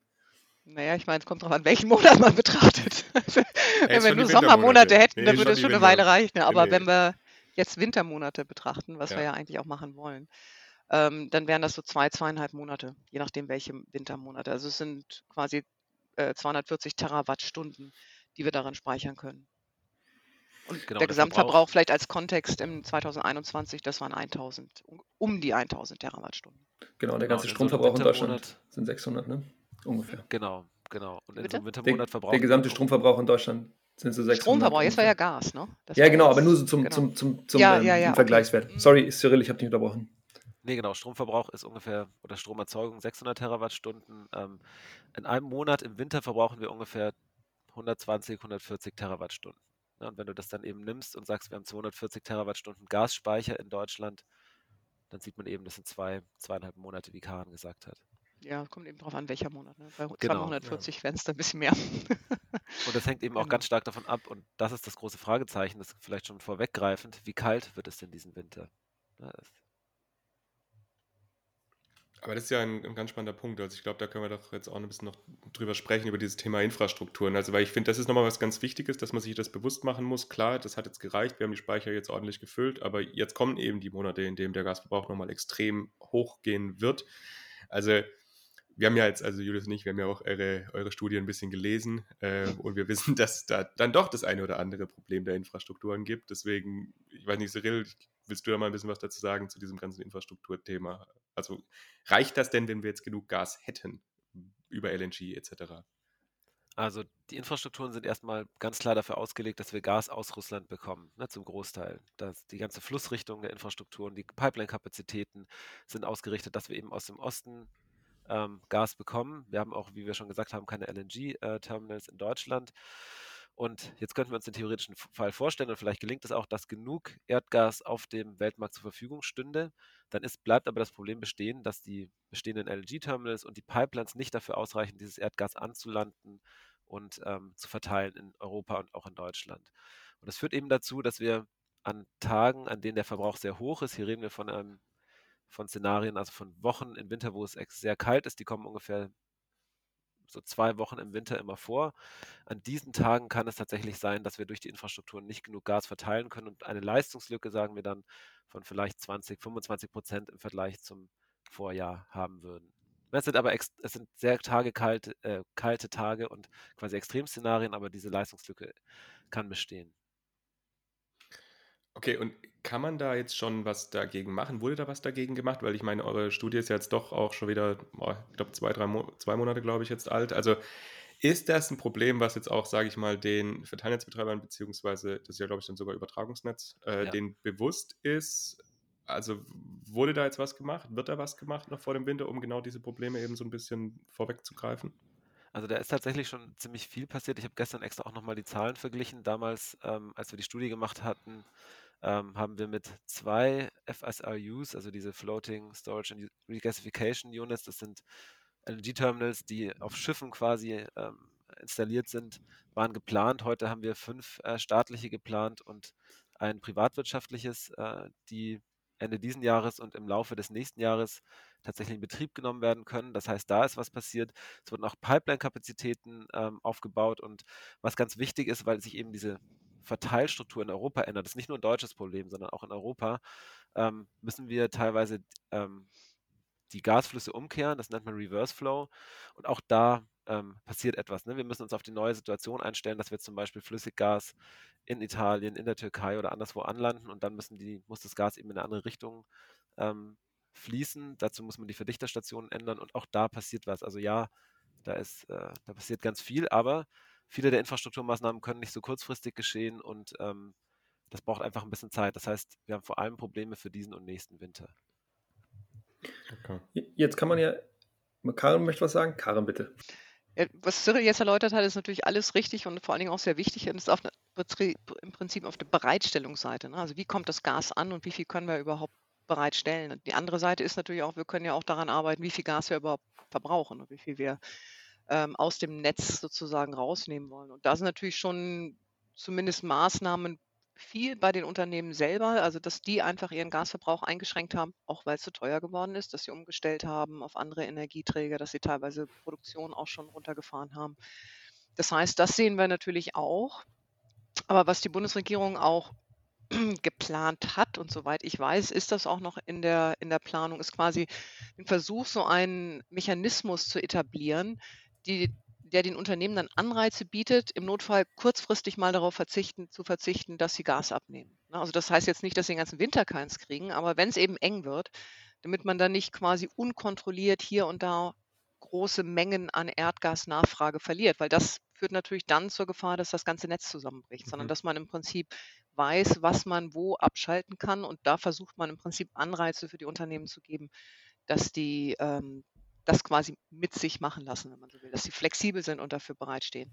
Naja, ich meine, es kommt darauf an, welchen Monat man betrachtet. wenn wir nur Sommermonate hätten, nee, dann würde es schon eine Weile reichen. Aber nee. wenn wir jetzt Wintermonate betrachten, was ja. wir ja eigentlich auch machen wollen, ähm, dann wären das so zwei, zweieinhalb Monate, je nachdem welche Wintermonate. Also es sind quasi äh, 240 Terawattstunden, die wir daran speichern können. Und genau, der Gesamtverbrauch vielleicht als Kontext im 2021, das waren 1000, um die 1000 Terawattstunden. Genau, der genau, ganze Stromverbrauch in Deutschland sind 600, ne? Ungefähr. Genau, genau. Und in so einem Wintermonat verbrauchen Der gesamte Stromverbrauch in Deutschland sind so 600. Stromverbrauch, jetzt war ja Gas, ne? Das ja, genau, aber nur so zum, genau. zum, zum, zum ja, ähm, ja, ja, Vergleichswert. Okay. Sorry, Cyril, ich habe dich unterbrochen. Nee, genau. Stromverbrauch ist ungefähr, oder Stromerzeugung 600 Terawattstunden. Ähm, in einem Monat im Winter verbrauchen wir ungefähr 120, 140 Terawattstunden. Ja, und wenn du das dann eben nimmst und sagst, wir haben 240 Terawattstunden Gasspeicher in Deutschland, dann sieht man eben, das sind zwei, zweieinhalb Monate, wie Karin gesagt hat. Ja, kommt eben darauf an, welcher Monat. Ne? Bei genau, 240 ja. wären es dann ein bisschen mehr. und das hängt eben auch genau. ganz stark davon ab, und das ist das große Fragezeichen, das vielleicht schon vorweggreifend, wie kalt wird es denn diesen Winter? Ja, aber das ist ja ein, ein, ganz spannender Punkt. Also ich glaube, da können wir doch jetzt auch ein bisschen noch drüber sprechen, über dieses Thema Infrastrukturen. Also weil ich finde, das ist nochmal was ganz Wichtiges, dass man sich das bewusst machen muss. Klar, das hat jetzt gereicht, wir haben die Speicher jetzt ordentlich gefüllt, aber jetzt kommen eben die Monate, in denen der Gasverbrauch nochmal extrem hochgehen wird. Also wir haben ja jetzt, also Julius und ich, wir haben ja auch eure, eure Studie ein bisschen gelesen äh, und wir wissen, dass da dann doch das eine oder andere Problem der Infrastrukturen gibt. Deswegen, ich weiß nicht, Cyril, willst du da mal ein bisschen was dazu sagen zu diesem ganzen Infrastrukturthema? Also reicht das denn, wenn wir jetzt genug Gas hätten über LNG etc.? Also die Infrastrukturen sind erstmal ganz klar dafür ausgelegt, dass wir Gas aus Russland bekommen, ne, zum Großteil. Das, die ganze Flussrichtung der Infrastrukturen, die Pipeline-Kapazitäten sind ausgerichtet, dass wir eben aus dem Osten ähm, Gas bekommen. Wir haben auch, wie wir schon gesagt haben, keine LNG-Terminals äh, in Deutschland. Und jetzt könnten wir uns den theoretischen Fall vorstellen, und vielleicht gelingt es auch, dass genug Erdgas auf dem Weltmarkt zur Verfügung stünde. Dann ist, bleibt aber das Problem bestehen, dass die bestehenden LNG-Terminals und die Pipelines nicht dafür ausreichen, dieses Erdgas anzulanden und ähm, zu verteilen in Europa und auch in Deutschland. Und das führt eben dazu, dass wir an Tagen, an denen der Verbrauch sehr hoch ist, hier reden wir von, einem, von Szenarien, also von Wochen im Winter, wo es sehr kalt ist, die kommen ungefähr so zwei Wochen im Winter immer vor. An diesen Tagen kann es tatsächlich sein, dass wir durch die Infrastruktur nicht genug Gas verteilen können und eine Leistungslücke, sagen wir dann, von vielleicht 20, 25 Prozent im Vergleich zum Vorjahr haben würden. Es sind aber es sind sehr Tage kalte, äh, kalte Tage und quasi Extremszenarien, aber diese Leistungslücke kann bestehen. Okay, und kann man da jetzt schon was dagegen machen? Wurde da was dagegen gemacht? Weil ich meine, eure Studie ist jetzt doch auch schon wieder, oh, ich glaube, zwei, drei Mo zwei Monate, glaube ich, jetzt alt. Also ist das ein Problem, was jetzt auch, sage ich mal, den Verteilnetzbetreibern, beziehungsweise das ist ja, glaube ich, dann sogar Übertragungsnetz, äh, ja. denen bewusst ist? Also wurde da jetzt was gemacht? Wird da was gemacht noch vor dem Winter, um genau diese Probleme eben so ein bisschen vorwegzugreifen? Also da ist tatsächlich schon ziemlich viel passiert. Ich habe gestern extra auch nochmal die Zahlen verglichen. Damals, ähm, als wir die Studie gemacht hatten, ähm, haben wir mit zwei FSRUs, also diese Floating Storage and Regasification Units, das sind LNG-Terminals, die auf Schiffen quasi ähm, installiert sind, waren geplant. Heute haben wir fünf äh, staatliche geplant und ein privatwirtschaftliches, äh, die Ende diesen Jahres und im Laufe des nächsten Jahres tatsächlich in Betrieb genommen werden können. Das heißt, da ist was passiert. Es wurden auch Pipeline-Kapazitäten ähm, aufgebaut und was ganz wichtig ist, weil sich eben diese Verteilstruktur in Europa ändert, das ist nicht nur ein deutsches Problem, sondern auch in Europa, ähm, müssen wir teilweise ähm, die Gasflüsse umkehren, das nennt man Reverse Flow. Und auch da ähm, passiert etwas. Ne? Wir müssen uns auf die neue Situation einstellen, dass wir zum Beispiel Flüssiggas in Italien, in der Türkei oder anderswo anlanden und dann die, muss das Gas eben in eine andere Richtung ähm, fließen. Dazu muss man die Verdichterstation ändern und auch da passiert was. Also ja, da ist, äh, da passiert ganz viel, aber viele der Infrastrukturmaßnahmen können nicht so kurzfristig geschehen und ähm, das braucht einfach ein bisschen Zeit. Das heißt, wir haben vor allem Probleme für diesen und nächsten Winter. Okay. Jetzt kann man ja, Karin möchte was sagen. Karin, bitte. was Cyril jetzt erläutert hat, ist natürlich alles richtig und vor allen Dingen auch sehr wichtig und ist auf eine, im Prinzip auf der Bereitstellungsseite. Ne? Also wie kommt das Gas an und wie viel können wir überhaupt bereitstellen? Und die andere Seite ist natürlich auch, wir können ja auch daran arbeiten, wie viel Gas wir überhaupt verbrauchen und wie viel wir ähm, aus dem Netz sozusagen rausnehmen wollen. Und da sind natürlich schon zumindest Maßnahmen viel bei den Unternehmen selber, also dass die einfach ihren Gasverbrauch eingeschränkt haben, auch weil es zu teuer geworden ist, dass sie umgestellt haben auf andere Energieträger, dass sie teilweise Produktion auch schon runtergefahren haben. Das heißt, das sehen wir natürlich auch. Aber was die Bundesregierung auch geplant hat und soweit ich weiß, ist das auch noch in der, in der Planung, ist quasi ein Versuch, so einen Mechanismus zu etablieren, die, der den Unternehmen dann Anreize bietet, im Notfall kurzfristig mal darauf verzichten, zu verzichten, dass sie Gas abnehmen. Ne, also das heißt jetzt nicht, dass sie den ganzen Winter keins kriegen, aber wenn es eben eng wird, damit man dann nicht quasi unkontrolliert hier und da große Mengen an Erdgasnachfrage verliert, weil das führt natürlich dann zur Gefahr, dass das ganze Netz zusammenbricht, mhm. sondern dass man im Prinzip weiß, was man wo abschalten kann und da versucht man im Prinzip Anreize für die Unternehmen zu geben, dass die ähm, das quasi mit sich machen lassen, wenn man so will, dass sie flexibel sind und dafür bereitstehen.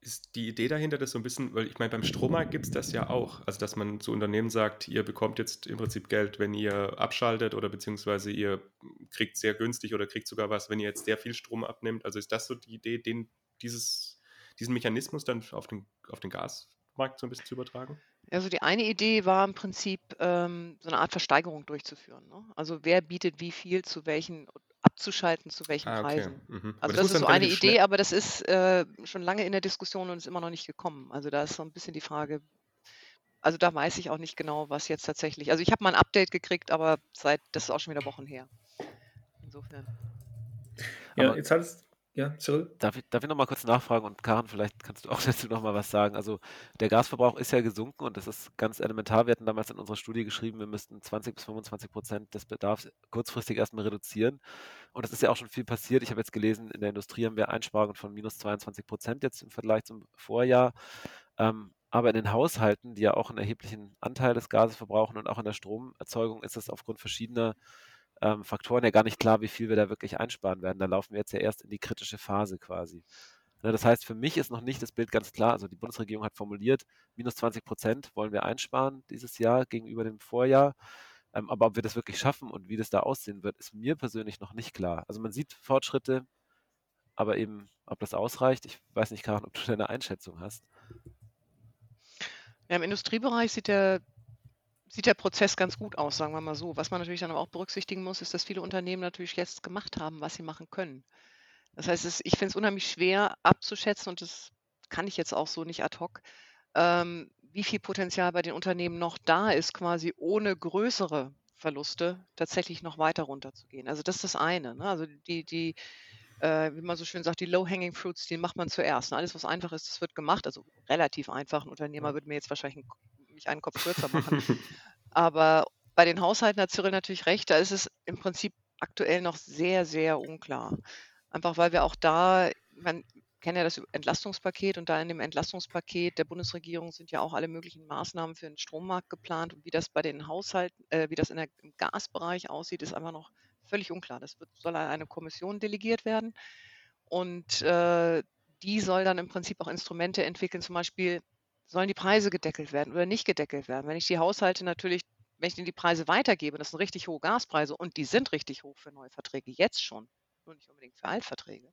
Ist die Idee dahinter das so ein bisschen, weil ich meine, beim Strommarkt gibt es das ja auch, also dass man zu Unternehmen sagt, ihr bekommt jetzt im Prinzip Geld, wenn ihr abschaltet oder beziehungsweise ihr kriegt sehr günstig oder kriegt sogar was, wenn ihr jetzt sehr viel Strom abnimmt. Also ist das so die Idee, den, dieses, diesen Mechanismus dann auf den, auf den Gasmarkt so ein bisschen zu übertragen? Also die eine Idee war im Prinzip ähm, so eine Art Versteigerung durchzuführen. Ne? Also wer bietet wie viel zu welchen abzuschalten, zu welchen ah, okay. Preisen. Mhm. Also das, das ist so eine Idee, aber das ist äh, schon lange in der Diskussion und ist immer noch nicht gekommen. Also da ist so ein bisschen die Frage, also da weiß ich auch nicht genau, was jetzt tatsächlich. Also ich habe mal ein Update gekriegt, aber seit das ist auch schon wieder Wochen her. Insofern. Ja, aber, jetzt hat es ja, Cyril? Darf ich, darf ich nochmal kurz nachfragen und Karin, vielleicht kannst du auch dazu nochmal was sagen. Also der Gasverbrauch ist ja gesunken und das ist ganz elementar. Wir hatten damals in unserer Studie geschrieben, wir müssten 20 bis 25 Prozent des Bedarfs kurzfristig erstmal reduzieren. Und das ist ja auch schon viel passiert. Ich habe jetzt gelesen, in der Industrie haben wir Einsparungen von minus 22 Prozent jetzt im Vergleich zum Vorjahr. Ähm, aber in den Haushalten, die ja auch einen erheblichen Anteil des Gases verbrauchen und auch in der Stromerzeugung, ist es aufgrund verschiedener ähm, Faktoren ja gar nicht klar, wie viel wir da wirklich einsparen werden. Da laufen wir jetzt ja erst in die kritische Phase quasi. Ne, das heißt, für mich ist noch nicht das Bild ganz klar. Also die Bundesregierung hat formuliert, minus 20 Prozent wollen wir einsparen dieses Jahr gegenüber dem Vorjahr. Ähm, aber ob wir das wirklich schaffen und wie das da aussehen wird, ist mir persönlich noch nicht klar. Also man sieht Fortschritte, aber eben, ob das ausreicht, ich weiß nicht, Karin, ob du deine Einschätzung hast. Ja, Im Industriebereich sieht der, sieht der Prozess ganz gut aus, sagen wir mal so. Was man natürlich dann aber auch berücksichtigen muss, ist, dass viele Unternehmen natürlich jetzt gemacht haben, was sie machen können. Das heißt, es, ich finde es unheimlich schwer abzuschätzen und das kann ich jetzt auch so nicht ad hoc, ähm, wie viel Potenzial bei den Unternehmen noch da ist, quasi ohne größere Verluste tatsächlich noch weiter runterzugehen. Also das ist das eine. Ne? Also die, die, äh, wie man so schön sagt, die Low-Hanging Fruits, die macht man zuerst. Ne? Alles, was einfach ist, das wird gemacht. Also relativ einfach. Ein Unternehmer würde mir jetzt wahrscheinlich einen, mich einen Kopf kürzer machen. Aber bei den Haushalten hat Cyril natürlich recht. Da ist es im Prinzip aktuell noch sehr, sehr unklar. Einfach weil wir auch da, man kennt ja das Entlastungspaket und da in dem Entlastungspaket der Bundesregierung sind ja auch alle möglichen Maßnahmen für den Strommarkt geplant und wie das bei den Haushalten, äh, wie das der, im Gasbereich aussieht, ist einfach noch völlig unklar. Das wird, soll an eine Kommission delegiert werden und äh, die soll dann im Prinzip auch Instrumente entwickeln, zum Beispiel sollen die Preise gedeckelt werden oder nicht gedeckelt werden. Wenn ich die Haushalte natürlich, wenn ich ihnen die Preise weitergebe, das sind richtig hohe Gaspreise und die sind richtig hoch für neue Verträge, jetzt schon, nur nicht unbedingt für Altverträge,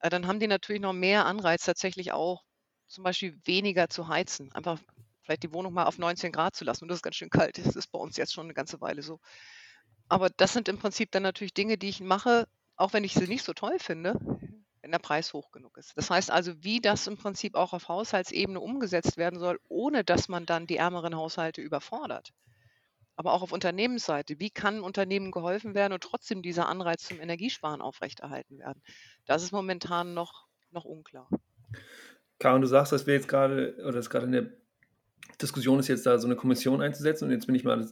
äh, dann haben die natürlich noch mehr Anreiz, tatsächlich auch zum Beispiel weniger zu heizen. Einfach vielleicht die Wohnung mal auf 19 Grad zu lassen. Und das ist ganz schön kalt. Das ist bei uns jetzt schon eine ganze Weile so. Aber das sind im Prinzip dann natürlich Dinge, die ich mache, auch wenn ich sie nicht so toll finde, wenn der Preis hoch genug ist. Das heißt also, wie das im Prinzip auch auf Haushaltsebene umgesetzt werden soll, ohne dass man dann die ärmeren Haushalte überfordert aber auch auf Unternehmensseite. Wie kann Unternehmen geholfen werden und trotzdem dieser Anreiz zum Energiesparen aufrechterhalten werden? Das ist momentan noch, noch unklar. Karin, du sagst, dass wir jetzt gerade, oder dass gerade in der Diskussion ist jetzt da so eine Kommission einzusetzen und jetzt bin ich mal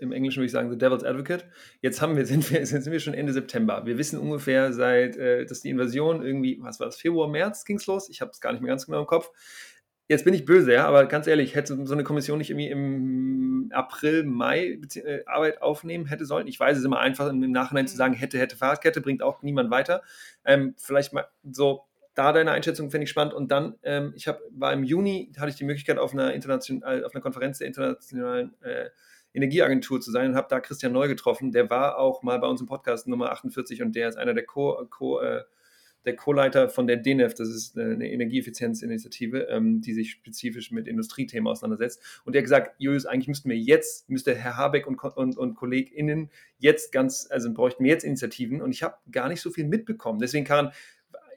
im Englischen würde ich sagen the Devil's Advocate. Jetzt haben wir sind wir jetzt sind wir schon Ende September. Wir wissen ungefähr seit äh, dass die Invasion irgendwie was war das Februar März ging es los. Ich habe es gar nicht mehr ganz genau im Kopf. Jetzt bin ich böse, ja, aber ganz ehrlich, hätte so eine Kommission nicht irgendwie im April, Mai äh, Arbeit aufnehmen hätte sollen. Ich weiß es immer einfach, im Nachhinein zu mhm. sagen, hätte, hätte Fahrradkette, bringt auch niemand weiter. Ähm, vielleicht mal so, da deine Einschätzung finde ich spannend. Und dann, ähm, ich hab, war im Juni, hatte ich die Möglichkeit, auf einer, international, auf einer Konferenz der internationalen äh, Energieagentur zu sein und habe da Christian Neu getroffen. Der war auch mal bei uns im Podcast Nummer 48 und der ist einer der Co-, Co äh, der Co-Leiter von der DENEF, das ist eine Energieeffizienzinitiative, ähm, die sich spezifisch mit Industriethemen auseinandersetzt. Und der hat gesagt, Julius, eigentlich müssten wir jetzt, müsste Herr Habeck und, und, und KollegInnen jetzt ganz, also bräuchten wir jetzt Initiativen. Und ich habe gar nicht so viel mitbekommen. Deswegen, Karin,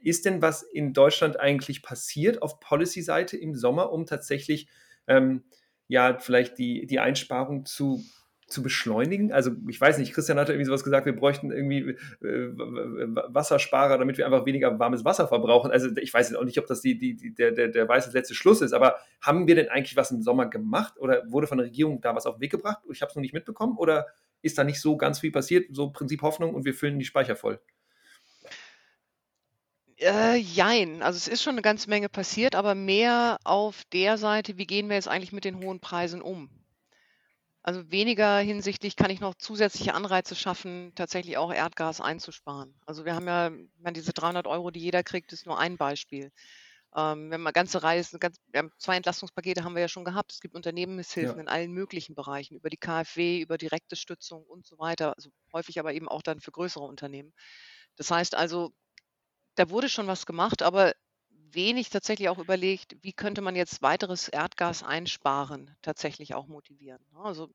ist denn was in Deutschland eigentlich passiert auf Policy-Seite im Sommer, um tatsächlich ähm, ja vielleicht die, die Einsparung zu zu beschleunigen? Also ich weiß nicht, Christian hatte irgendwie sowas gesagt, wir bräuchten irgendwie äh, Wassersparer, damit wir einfach weniger warmes Wasser verbrauchen. Also ich weiß auch nicht, ob das die, die, die, der, der, der weiße letzte Schluss ist, aber haben wir denn eigentlich was im Sommer gemacht oder wurde von der Regierung da was auf den Weg gebracht? Ich habe es noch nicht mitbekommen oder ist da nicht so ganz viel passiert? So Prinzip Hoffnung und wir füllen die Speicher voll. Äh, jein. Also es ist schon eine ganze Menge passiert, aber mehr auf der Seite, wie gehen wir jetzt eigentlich mit den hohen Preisen um? Also weniger hinsichtlich kann ich noch zusätzliche Anreize schaffen, tatsächlich auch Erdgas einzusparen. Also wir haben ja, ich diese 300 Euro, die jeder kriegt, ist nur ein Beispiel. Ähm, wenn man ganze Reisen, ganz, wir haben zwei Entlastungspakete haben wir ja schon gehabt. Es gibt Unternehmenshilfen ja. in allen möglichen Bereichen, über die KfW, über direkte Stützung und so weiter. Also häufig aber eben auch dann für größere Unternehmen. Das heißt also, da wurde schon was gemacht, aber wenig tatsächlich auch überlegt, wie könnte man jetzt weiteres Erdgas einsparen, tatsächlich auch motivieren. Ne? Also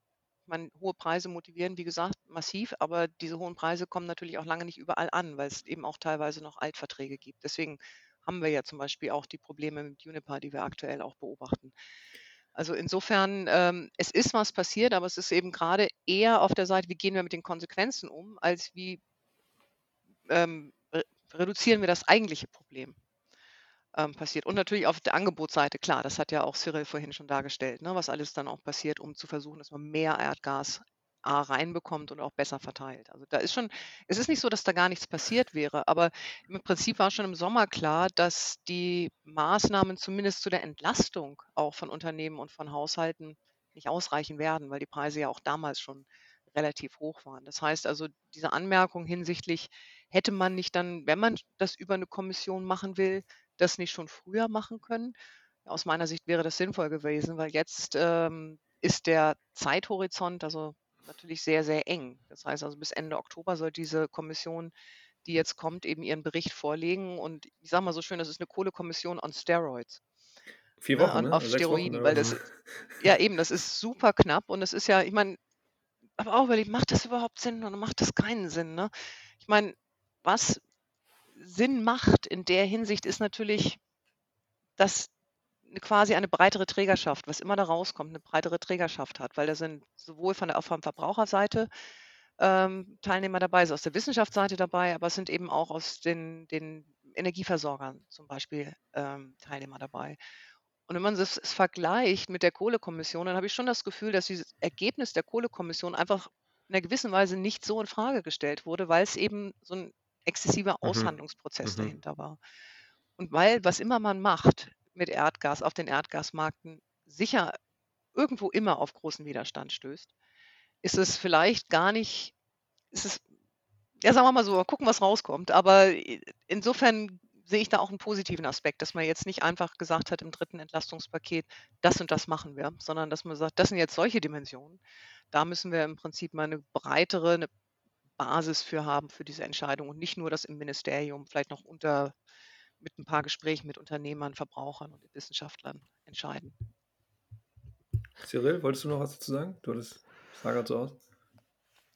man, hohe Preise motivieren, wie gesagt, massiv, aber diese hohen Preise kommen natürlich auch lange nicht überall an, weil es eben auch teilweise noch Altverträge gibt. Deswegen haben wir ja zum Beispiel auch die Probleme mit Juniper, die wir aktuell auch beobachten. Also insofern, ähm, es ist was passiert, aber es ist eben gerade eher auf der Seite, wie gehen wir mit den Konsequenzen um, als wie ähm, reduzieren wir das eigentliche Problem ähm, passiert. Und natürlich auf der Angebotsseite, klar, das hat ja auch Cyril vorhin schon dargestellt, ne, was alles dann auch passiert, um zu versuchen, dass man mehr Erdgas A reinbekommt und auch besser verteilt. Also da ist schon, es ist nicht so, dass da gar nichts passiert wäre, aber im Prinzip war schon im Sommer klar, dass die Maßnahmen zumindest zu der Entlastung auch von Unternehmen und von Haushalten nicht ausreichen werden, weil die Preise ja auch damals schon relativ hoch waren. Das heißt also, diese Anmerkung hinsichtlich, hätte man nicht dann, wenn man das über eine Kommission machen will, das nicht schon früher machen können? Aus meiner Sicht wäre das sinnvoll gewesen, weil jetzt ähm, ist der Zeithorizont also natürlich sehr, sehr eng. Das heißt also, bis Ende Oktober soll diese Kommission, die jetzt kommt, eben ihren Bericht vorlegen. Und ich sage mal so schön, das ist eine Kohlekommission on Steroids. Vier ne, Wochen, ne? Auf Steroiden, Wochen, weil das, ja eben, das ist super knapp und es ist ja, ich meine, aber auch überlegt, macht das überhaupt Sinn oder macht das keinen Sinn? Ne? Ich meine, was Sinn macht in der Hinsicht ist natürlich, dass quasi eine breitere Trägerschaft, was immer da rauskommt, eine breitere Trägerschaft hat, weil da sind sowohl von der Verbraucherseite ähm, Teilnehmer dabei, ist aus der Wissenschaftsseite dabei, aber es sind eben auch aus den, den Energieversorgern zum Beispiel ähm, Teilnehmer dabei. Und wenn man das vergleicht mit der Kohlekommission, dann habe ich schon das Gefühl, dass dieses Ergebnis der Kohlekommission einfach in einer gewissen Weise nicht so in Frage gestellt wurde, weil es eben so ein exzessiver mhm. Aushandlungsprozess mhm. dahinter war. Und weil, was immer man macht mit Erdgas auf den Erdgasmärkten, sicher irgendwo immer auf großen Widerstand stößt, ist es vielleicht gar nicht, ist es, ja, sagen wir mal so, gucken, was rauskommt. Aber insofern sehe ich da auch einen positiven Aspekt, dass man jetzt nicht einfach gesagt hat im dritten Entlastungspaket, das und das machen wir, sondern dass man sagt, das sind jetzt solche Dimensionen. Da müssen wir im Prinzip mal eine breitere eine Basis für haben für diese Entscheidung und nicht nur das im Ministerium vielleicht noch unter mit ein paar Gesprächen mit Unternehmern, Verbrauchern und Wissenschaftlern entscheiden. Cyril, wolltest du noch was dazu sagen? Du hattest, sah gerade so aus.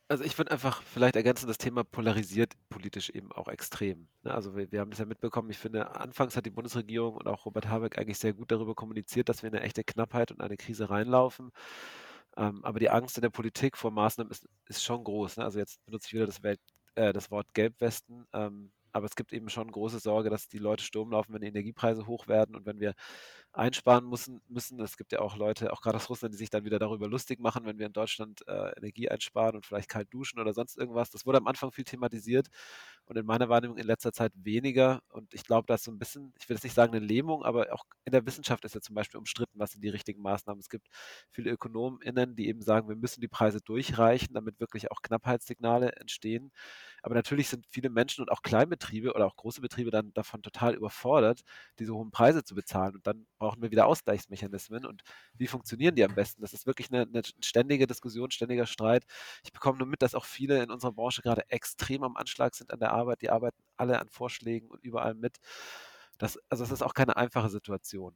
Also ich würde einfach vielleicht ergänzen, das Thema polarisiert politisch eben auch extrem. Ne? Also wir, wir haben das ja mitbekommen, ich finde, anfangs hat die Bundesregierung und auch Robert Habeck eigentlich sehr gut darüber kommuniziert, dass wir in eine echte Knappheit und eine Krise reinlaufen. Ähm, aber die Angst in der Politik vor Maßnahmen ist, ist schon groß. Ne? Also jetzt benutze ich wieder das, Welt, äh, das Wort Gelbwesten. Ähm, aber es gibt eben schon große Sorge, dass die Leute Sturm laufen, wenn die Energiepreise hoch werden und wenn wir einsparen müssen. müssen. Es gibt ja auch Leute, auch gerade aus Russland, die sich dann wieder darüber lustig machen, wenn wir in Deutschland äh, Energie einsparen und vielleicht kalt duschen oder sonst irgendwas. Das wurde am Anfang viel thematisiert und in meiner Wahrnehmung in letzter Zeit weniger. Und ich glaube, da ist so ein bisschen, ich will jetzt nicht sagen eine Lähmung, aber auch in der Wissenschaft ist ja zum Beispiel umstritten, was sind die richtigen Maßnahmen. Es gibt viele ÖkonomInnen, die eben sagen, wir müssen die Preise durchreichen, damit wirklich auch Knappheitssignale entstehen. Aber natürlich sind viele Menschen und auch Kleinbetriebe oder auch große Betriebe dann davon total überfordert, diese hohen Preise zu bezahlen. Und dann brauchen wir wieder Ausgleichsmechanismen und wie funktionieren die am besten? Das ist wirklich eine, eine ständige Diskussion, ständiger Streit. Ich bekomme nur mit, dass auch viele in unserer Branche gerade extrem am Anschlag sind an der Arbeit. Die arbeiten alle an Vorschlägen und überall mit. Das, also es ist auch keine einfache Situation.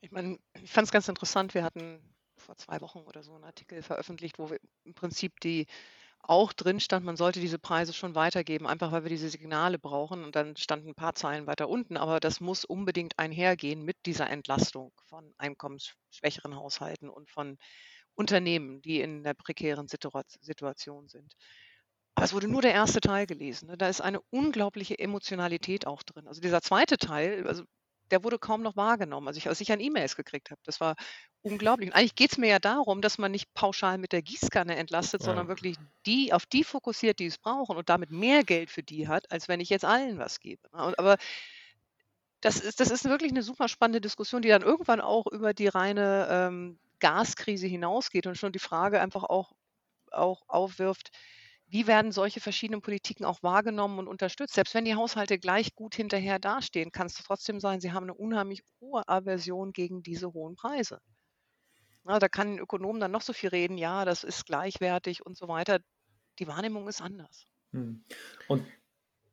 Ich meine, ich fand es ganz interessant. Wir hatten vor zwei Wochen oder so einen Artikel veröffentlicht, wo wir im Prinzip die auch drin stand, man sollte diese Preise schon weitergeben, einfach weil wir diese Signale brauchen. Und dann standen ein paar Zeilen weiter unten, aber das muss unbedingt einhergehen mit dieser Entlastung von einkommensschwächeren Haushalten und von Unternehmen, die in der prekären Situation sind. Aber es wurde nur der erste Teil gelesen. Ne? Da ist eine unglaubliche Emotionalität auch drin. Also dieser zweite Teil, also der wurde kaum noch wahrgenommen. Also ich, als ich an E-Mails gekriegt habe, das war unglaublich. Und eigentlich geht es mir ja darum, dass man nicht pauschal mit der Gießkanne entlastet, ja. sondern wirklich die auf die fokussiert, die es brauchen und damit mehr Geld für die hat, als wenn ich jetzt allen was gebe. Ne? Aber das ist, das ist wirklich eine super spannende Diskussion, die dann irgendwann auch über die reine ähm, Gaskrise hinausgeht und schon die Frage einfach auch, auch aufwirft, wie werden solche verschiedenen Politiken auch wahrgenommen und unterstützt? Selbst wenn die Haushalte gleich gut hinterher dastehen, kann es trotzdem sein, sie haben eine unheimlich hohe Aversion gegen diese hohen Preise. Na, da kann ein Ökonom dann noch so viel reden, ja, das ist gleichwertig und so weiter. Die Wahrnehmung ist anders. Hm. Und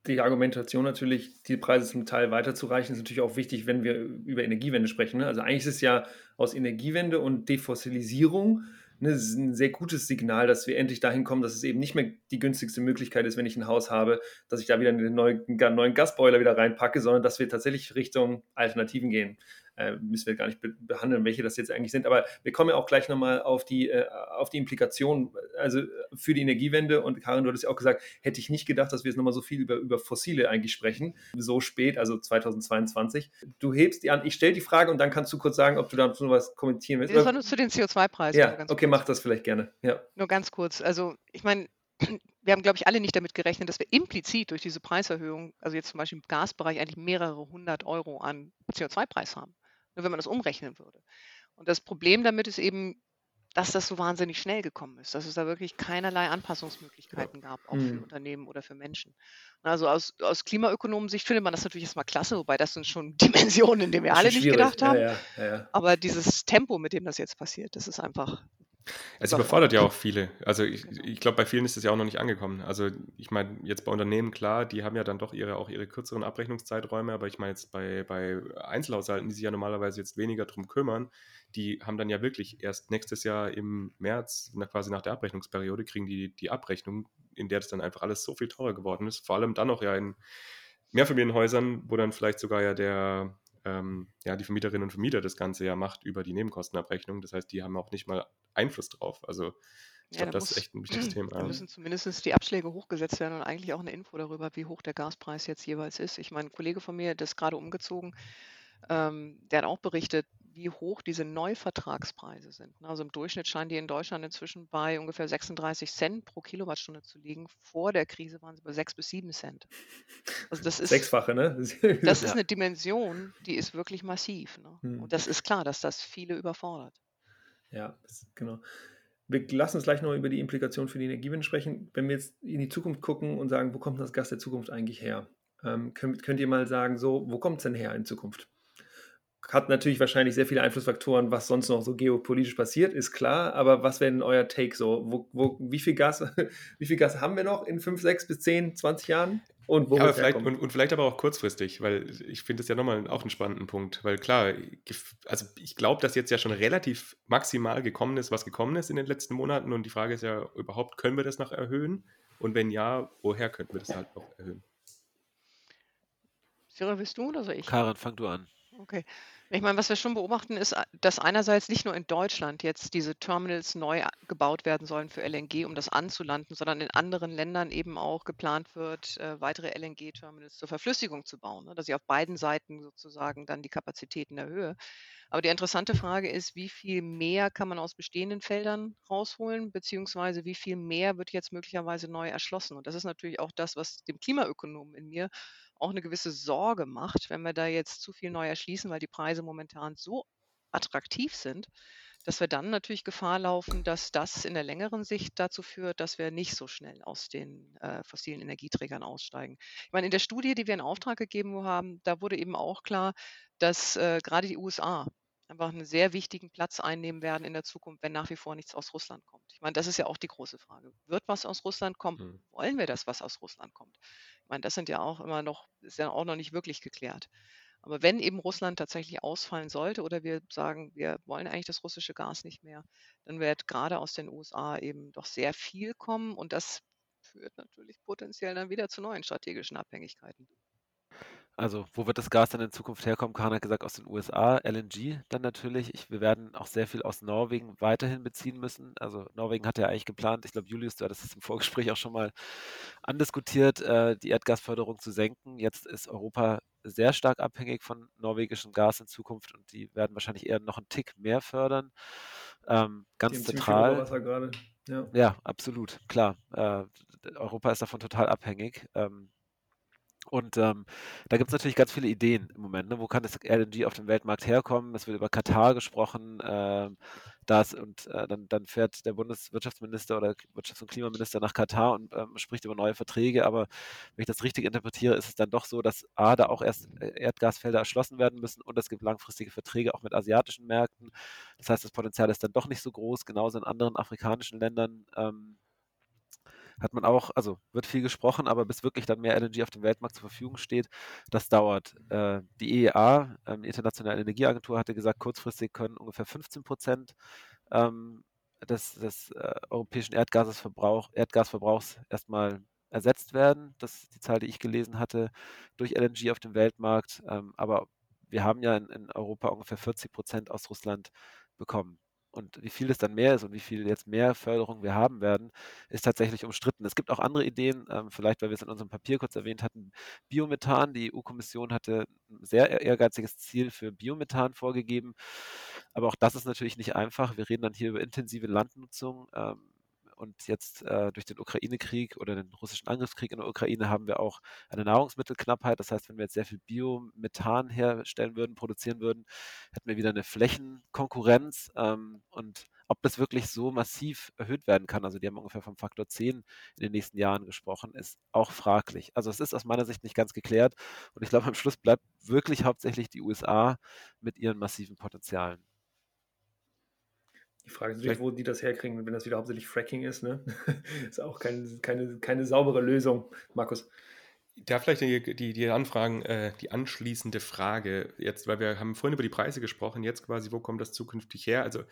die Argumentation natürlich, die Preise zum Teil weiterzureichen, ist natürlich auch wichtig, wenn wir über Energiewende sprechen. Ne? Also eigentlich ist es ja aus Energiewende und Defossilisierung ne, ein sehr gutes Signal, dass wir endlich dahin kommen, dass es eben nicht mehr die günstigste Möglichkeit ist, wenn ich ein Haus habe, dass ich da wieder einen neuen, einen neuen Gasboiler wieder reinpacke, sondern dass wir tatsächlich Richtung Alternativen gehen äh, müssen wir gar nicht be behandeln, welche das jetzt eigentlich sind. Aber wir kommen ja auch gleich nochmal auf die, äh, auf die Implikationen, also für die Energiewende. Und Karin, du hattest ja auch gesagt, hätte ich nicht gedacht, dass wir jetzt nochmal so viel über, über Fossile eigentlich sprechen, so spät, also 2022. Du hebst die an, ich stelle die Frage und dann kannst du kurz sagen, ob du dazu noch was kommentieren willst. Das war nur zu den CO2-Preisen. Ja, okay, kurz. mach das vielleicht gerne. Ja. Nur ganz kurz. Also ich meine, wir haben, glaube ich, alle nicht damit gerechnet, dass wir implizit durch diese Preiserhöhung, also jetzt zum Beispiel im Gasbereich, eigentlich mehrere hundert Euro an CO2-Preis haben wenn man das umrechnen würde. Und das Problem damit ist eben, dass das so wahnsinnig schnell gekommen ist, dass es da wirklich keinerlei Anpassungsmöglichkeiten gab, auch für Mhm. Unternehmen oder für Menschen. Also aus, aus Klimaökonomen-Sicht findet man das natürlich erstmal klasse, wobei das sind schon Dimensionen, in denen wir alle nicht gedacht haben. ja, ja, ja. Aber dieses Tempo, mit dem das jetzt passiert, das ist einfach Es überfordert ja auch viele. Also ich, ich glaube, bei vielen ist es ja auch noch nicht angekommen. Also ich meine, jetzt bei Unternehmen, klar, die haben ja dann doch ihre, auch ihre kürzeren Abrechnungszeiträume, aber ich meine jetzt bei, bei Einzelhaushalten, die sich ja normalerweise jetzt weniger drum kümmern, die haben dann ja wirklich erst nächstes Jahr im März, na, quasi nach der Abrechnungsperiode, kriegen die die Abrechnung, in der das dann einfach alles so viel teurer geworden ist. Vor allem dann noch ja in Mehrfamilienhäusern, wo dann vielleicht sogar ja der, ähm, ja, die Vermieterinnen und Vermieter das Ganze ja macht über die Nebenkostenabrechnung. Das heißt, die haben auch nicht mal Einfluss drauf. Also ich Ja, glaube, da das ist muss- echt ein wichtiges Thema. Da müssen zumindest die Abschläge hochgesetzt werden und eigentlich auch eine Info darüber, wie hoch der Gaspreis jetzt jeweils ist. Ich meine, ein Kollege von mir, der ist gerade umgezogen, ähm, der hat auch berichtet, wie hoch diese Neuvertragspreise sind. ne? Also im Durchschnitt scheinen die in Deutschland inzwischen bei ungefähr 36 Cent pro Kilowattstunde zu liegen. Vor der Krise waren sie bei 6 bis 7 Cent. Also das ist, Sechsfache, ne? das ist eine Dimension, die ist wirklich massiv. Ne? Hm. Und das ist klar, dass das viele überfordert. Ja, genau. Wir lassen uns gleich noch über die Implikationen für die Energiewende sprechen. Wenn wir jetzt in die Zukunft gucken und sagen, wo kommt das Gas der Zukunft eigentlich her? Ähm, könnt, könnt ihr mal sagen, so, wo kommt es denn her in Zukunft? Hat natürlich wahrscheinlich sehr viele Einflussfaktoren, was sonst noch so geopolitisch passiert, ist klar. Aber was wäre denn euer Take so? Wo, wo, wie, viel Gas, wie viel Gas haben wir noch in 5, 6 bis 10, 20 Jahren? Und wo Ja, aber vielleicht, und, und vielleicht aber auch kurzfristig, weil ich finde es ja nochmal auch einen spannenden Punkt. Weil klar, also ich glaube, dass jetzt ja schon relativ maximal gekommen ist, was gekommen ist in den letzten Monaten. Und die Frage ist ja überhaupt, können wir das noch erhöhen? Und wenn ja, woher könnten wir das halt noch erhöhen? Cyril, willst du oder soll ich? Karin, fang du an. Okay. Ich meine, was wir schon beobachten, ist, a- dass einerseits nicht nur in Deutschland jetzt diese Terminals neu a- gebaut werden sollen für LNG, um das anzulanden, sondern in anderen Ländern eben auch geplant wird, äh, weitere LNG-Terminals zur Verflüssigung zu bauen, ne, dass ich auf beiden Seiten sozusagen dann die Kapazitäten erhöhe. Aber die interessante Frage ist, wie viel mehr kann man aus bestehenden Feldern rausholen, beziehungsweise wie viel mehr wird jetzt möglicherweise neu erschlossen? Und das ist natürlich auch das, was dem Klimaökonomen in mir auch eine gewisse Sorge macht, wenn wir da jetzt zu viel neu erschließen, weil die Preise momentan so attraktiv sind, dass wir dann natürlich Gefahr laufen, dass das in der längeren Sicht dazu führt, dass wir nicht so schnell aus den äh, fossilen Energieträgern aussteigen. Ich meine, in der Studie, die wir in Auftrag gegeben haben, da wurde eben auch klar, dass äh, gerade die USA einfach einen sehr wichtigen Platz einnehmen werden in der Zukunft, wenn nach wie vor nichts aus Russland kommt. Ich meine, das ist ja auch die große Frage. Wird was aus Russland kommen? Hm. Wollen wir das, was aus Russland kommt? Meine, das sind ja auch immer noch, ist ja auch noch nicht wirklich geklärt. Aber wenn eben Russland tatsächlich ausfallen sollte oder wir sagen, wir wollen eigentlich das russische Gas nicht mehr, dann wird gerade aus den USA eben doch sehr viel kommen und das führt natürlich potenziell dann wieder zu neuen strategischen Abhängigkeiten. Also, wo wird das Gas dann in Zukunft herkommen? Karin hat gesagt, aus den USA, LNG dann natürlich. Ich, wir werden auch sehr viel aus Norwegen weiterhin beziehen müssen. Also, Norwegen hat ja eigentlich geplant, ich glaube, Julius, du hattest es im Vorgespräch auch schon mal andiskutiert, äh, die Erdgasförderung zu senken. Jetzt ist Europa sehr stark abhängig von norwegischem Gas in Zukunft und die werden wahrscheinlich eher noch einen Tick mehr fördern. Ähm, ganz viel zentral. Ja. Ja, absolut, klar. Äh, Europa ist davon total abhängig. Ähm, und ähm, da gibt es natürlich ganz viele Ideen im Moment. Ne? Wo kann das LNG auf dem Weltmarkt herkommen? Es wird über Katar gesprochen. Ähm, das, und äh, dann, dann fährt der Bundeswirtschaftsminister oder Wirtschafts- und Klimaminister nach Katar und ähm, spricht über neue Verträge. Aber wenn ich das richtig interpretiere, ist es dann doch so, dass A, da auch erst äh, Erdgasfelder erschlossen werden müssen und es gibt langfristige Verträge auch mit asiatischen Märkten. Das heißt, das Potenzial ist dann doch nicht so groß. Genauso in anderen afrikanischen Ländern. Ähm, hat man auch, also wird viel gesprochen, aber bis wirklich dann mehr LNG auf dem Weltmarkt zur Verfügung steht, das dauert. Äh, die EEA, ähm, die Internationale Energieagentur, hatte gesagt, kurzfristig können ungefähr 15 Prozent ähm, des, des äh, europäischen Erdgases Verbrauch, Erdgasverbrauchs erstmal ersetzt werden. Das ist die Zahl, die ich gelesen hatte, durch LNG auf dem Weltmarkt. Ähm, aber wir haben ja in, in Europa ungefähr 40 Prozent aus Russland bekommen. Und wie viel das dann mehr ist und wie viel jetzt mehr Förderung wir haben werden, ist tatsächlich umstritten. Es gibt auch andere Ideen, ähm, vielleicht weil wir es in unserem Papier kurz erwähnt hatten, Biomethan. Die EU-Kommission hatte ein sehr ehrgeiziges Ziel für Biomethan vorgegeben. Aber auch das ist natürlich nicht einfach. Wir reden dann hier über intensive Landnutzung. Ähm, und jetzt äh, durch den Ukraine-Krieg oder den russischen Angriffskrieg in der Ukraine haben wir auch eine Nahrungsmittelknappheit. Das heißt, wenn wir jetzt sehr viel Biomethan herstellen würden, produzieren würden, hätten wir wieder eine Flächenkonkurrenz. Ähm, und ob das wirklich so massiv erhöht werden kann, also die haben ungefähr vom Faktor 10 in den nächsten Jahren gesprochen, ist auch fraglich. Also es ist aus meiner Sicht nicht ganz geklärt und ich glaube, am Schluss bleibt wirklich hauptsächlich die USA mit ihren massiven Potenzialen. Die Frage ist natürlich, wo die das herkriegen, wenn das wieder hauptsächlich Fracking ist. Ne? ist auch kein, keine, keine saubere Lösung, Markus. Da vielleicht die, die, die Anfragen, äh, die anschließende Frage jetzt, weil wir haben vorhin über die Preise gesprochen, jetzt quasi, wo kommt das zukünftig her? Also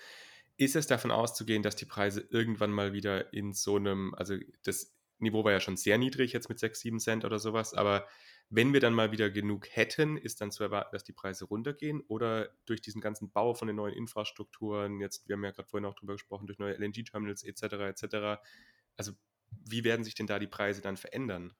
ist es davon auszugehen, dass die Preise irgendwann mal wieder in so einem, also das Niveau war ja schon sehr niedrig jetzt mit 6, 7 Cent oder sowas, aber wenn wir dann mal wieder genug hätten, ist dann zu erwarten, dass die Preise runtergehen oder durch diesen ganzen Bau von den neuen Infrastrukturen, jetzt, wir haben ja gerade vorhin auch drüber gesprochen, durch neue LNG-Terminals etc. etc. Also wie werden sich denn da die Preise dann verändern?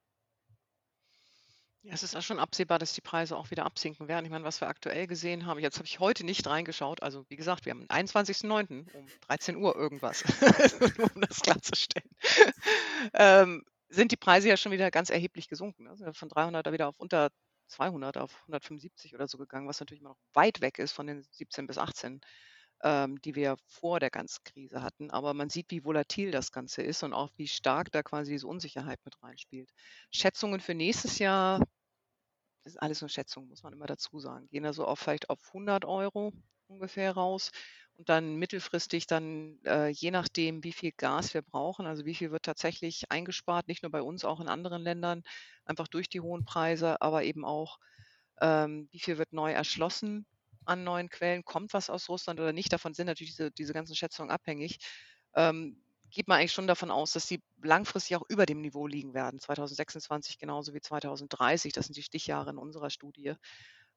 Ja, es ist auch schon absehbar, dass die Preise auch wieder absinken werden. Ich meine, was wir aktuell gesehen haben, jetzt habe ich heute nicht reingeschaut. Also wie gesagt, wir haben den 21.09. um 13 Uhr irgendwas, um das klarzustellen. ähm, sind die Preise ja schon wieder ganz erheblich gesunken. Also von 300 da wieder auf unter 200, auf 175 oder so gegangen, was natürlich immer noch weit weg ist von den 17 bis 18, ähm, die wir vor der ganzen Krise hatten. Aber man sieht, wie volatil das Ganze ist und auch wie stark da quasi diese Unsicherheit mit reinspielt. Schätzungen für nächstes Jahr das ist alles nur Schätzung, muss man immer dazu sagen. Gehen also auf vielleicht auf 100 Euro ungefähr raus und dann mittelfristig dann äh, je nachdem, wie viel Gas wir brauchen, also wie viel wird tatsächlich eingespart, nicht nur bei uns, auch in anderen Ländern, einfach durch die hohen Preise, aber eben auch, ähm, wie viel wird neu erschlossen an neuen Quellen, kommt was aus Russland oder nicht. Davon sind natürlich diese, diese ganzen Schätzungen abhängig. Ähm, geht man eigentlich schon davon aus, dass sie langfristig auch über dem Niveau liegen werden. 2026 genauso wie 2030. Das sind die Stichjahre in unserer Studie.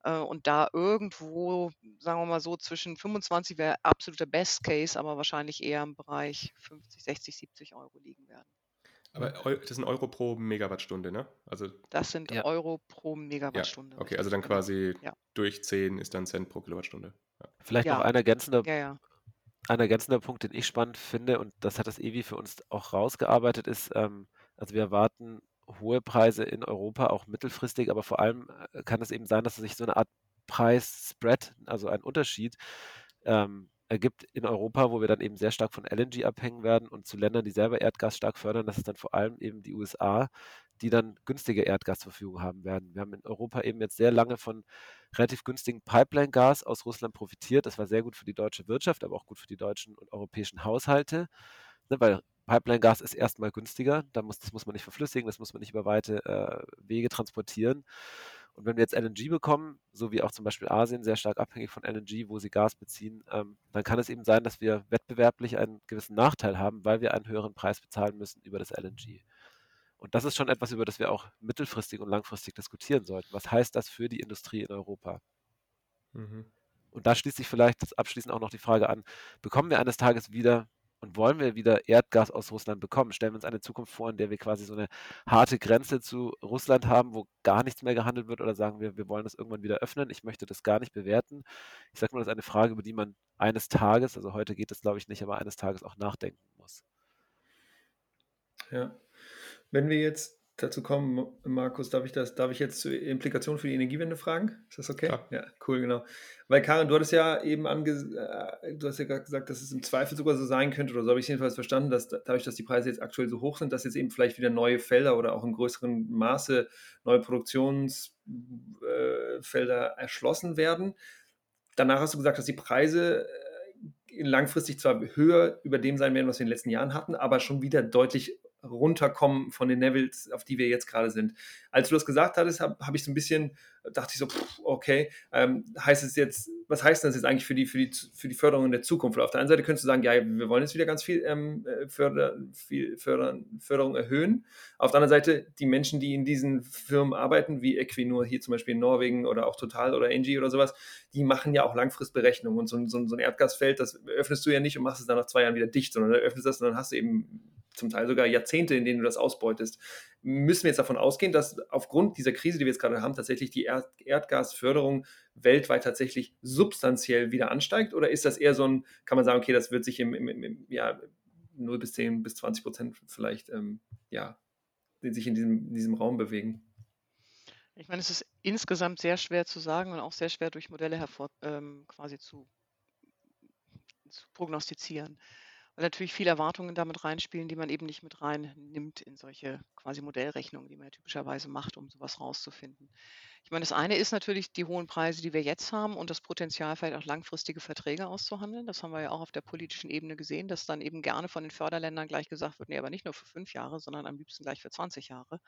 Äh, und da irgendwo, sagen wir mal so, zwischen 25 wäre absoluter Best Case, aber wahrscheinlich eher im Bereich 50, 60, 70 Euro liegen werden. Aber das sind Euro pro Megawattstunde, ne? Also das sind ja. Euro pro Megawattstunde. Ja, okay, also dann genau. quasi ja. durch 10 ist dann Cent pro Kilowattstunde. Vielleicht noch eine ergänzende ein ergänzender Punkt, den ich spannend finde, und das hat das EWI für uns auch rausgearbeitet, ist, ähm, also wir erwarten hohe Preise in Europa, auch mittelfristig, aber vor allem äh, kann es eben sein, dass sich so eine Art Preisspread, also ein Unterschied, ähm, ergibt in Europa, wo wir dann eben sehr stark von LNG abhängen werden und zu Ländern, die selber Erdgas stark fördern, das ist dann vor allem eben die USA, die dann günstige Erdgas zur Verfügung haben werden. Wir haben in Europa eben jetzt sehr lange von relativ günstigen Pipeline-Gas aus Russland profitiert. Das war sehr gut für die deutsche Wirtschaft, aber auch gut für die deutschen und europäischen Haushalte, ne, weil Pipeline-Gas ist erstmal günstiger. Da muss, das muss man nicht verflüssigen, das muss man nicht über weite äh, Wege transportieren. Und wenn wir jetzt LNG bekommen, so wie auch zum Beispiel Asien sehr stark abhängig von LNG, wo sie Gas beziehen, ähm, dann kann es eben sein, dass wir wettbewerblich einen gewissen Nachteil haben, weil wir einen höheren Preis bezahlen müssen über das LNG. Und das ist schon etwas, über das wir auch mittelfristig und langfristig diskutieren sollten. Was heißt das für die Industrie in Europa? Mhm. Und da schließt sich vielleicht abschließend auch noch die Frage an, bekommen wir eines Tages wieder und wollen wir wieder Erdgas aus Russland bekommen? Stellen wir uns eine Zukunft vor, in der wir quasi so eine harte Grenze zu Russland haben, wo gar nichts mehr gehandelt wird oder sagen wir, wir wollen das irgendwann wieder öffnen? Ich möchte das gar nicht bewerten. Ich sage mal, das ist eine Frage, über die man eines Tages, also heute geht es glaube ich nicht, aber eines Tages auch nachdenken muss. Ja, wenn wir jetzt dazu kommen, Markus, darf ich das, darf ich jetzt zur Implikation für die Energiewende fragen? Ist das okay? Klar. Ja, cool, genau. Weil Karin, du hattest ja eben ange äh, du hast ja gerade gesagt, dass es im Zweifel sogar so sein könnte, oder so habe ich jedenfalls verstanden, dass dadurch, dass die Preise jetzt aktuell so hoch sind, dass jetzt eben vielleicht wieder neue Felder oder auch in größerem Maße neue Produktionsfelder äh, erschlossen werden. Danach hast du gesagt, dass die Preise äh, langfristig zwar höher über dem sein werden, was wir in den letzten Jahren hatten, aber schon wieder deutlich runterkommen von den Levels, auf die wir jetzt gerade sind. Als du das gesagt hattest, habe hab ich so ein bisschen, dachte ich so, pff, okay, ähm, heißt es jetzt, was heißt das jetzt eigentlich für die, für, die, für die Förderung in der Zukunft? Auf der einen Seite könntest du sagen, ja, wir wollen jetzt wieder ganz viel, ähm, äh, Förder, viel Fördern, Förderung erhöhen. Auf der anderen Seite, die Menschen, die in diesen Firmen arbeiten, wie Equinor hier zum Beispiel in Norwegen oder auch Total oder Engie oder sowas, die machen ja auch Langfristberechnungen. Und so, so, so ein Erdgasfeld, das öffnest du ja nicht und machst es dann nach zwei Jahren wieder dicht, sondern öffnest das und dann hast du eben zum Teil sogar Jahrzehnte, in denen du das ausbeutest. Müssen wir jetzt davon ausgehen, dass aufgrund dieser Krise, die wir jetzt gerade haben, tatsächlich die Erd Erdgasförderung weltweit tatsächlich substanziell wieder ansteigt? Oder ist das eher so ein, kann man sagen, okay, das wird sich im, im, im ja, 0 bis 10 bis 20 Prozent vielleicht, ähm, ja, sich in diesem, in diesem Raum bewegen? Ich meine, es ist insgesamt sehr schwer zu sagen und auch sehr schwer durch Modelle hervor ähm, quasi zu zu prognostizieren weil natürlich viele Erwartungen damit reinspielen, die man eben nicht mit reinnimmt in solche quasi Modellrechnungen, die man ja typischerweise macht, um sowas rauszufinden. Ich meine, das eine ist natürlich die hohen Preise, die wir jetzt haben und das Potenzial, vielleicht auch langfristige Verträge auszuhandeln. Das haben wir ja auch auf der politischen Ebene gesehen, dass dann eben gerne von den Förderländern gleich gesagt wird, nee, aber nicht nur für fünf Jahre, sondern am liebsten gleich für 20 Jahre.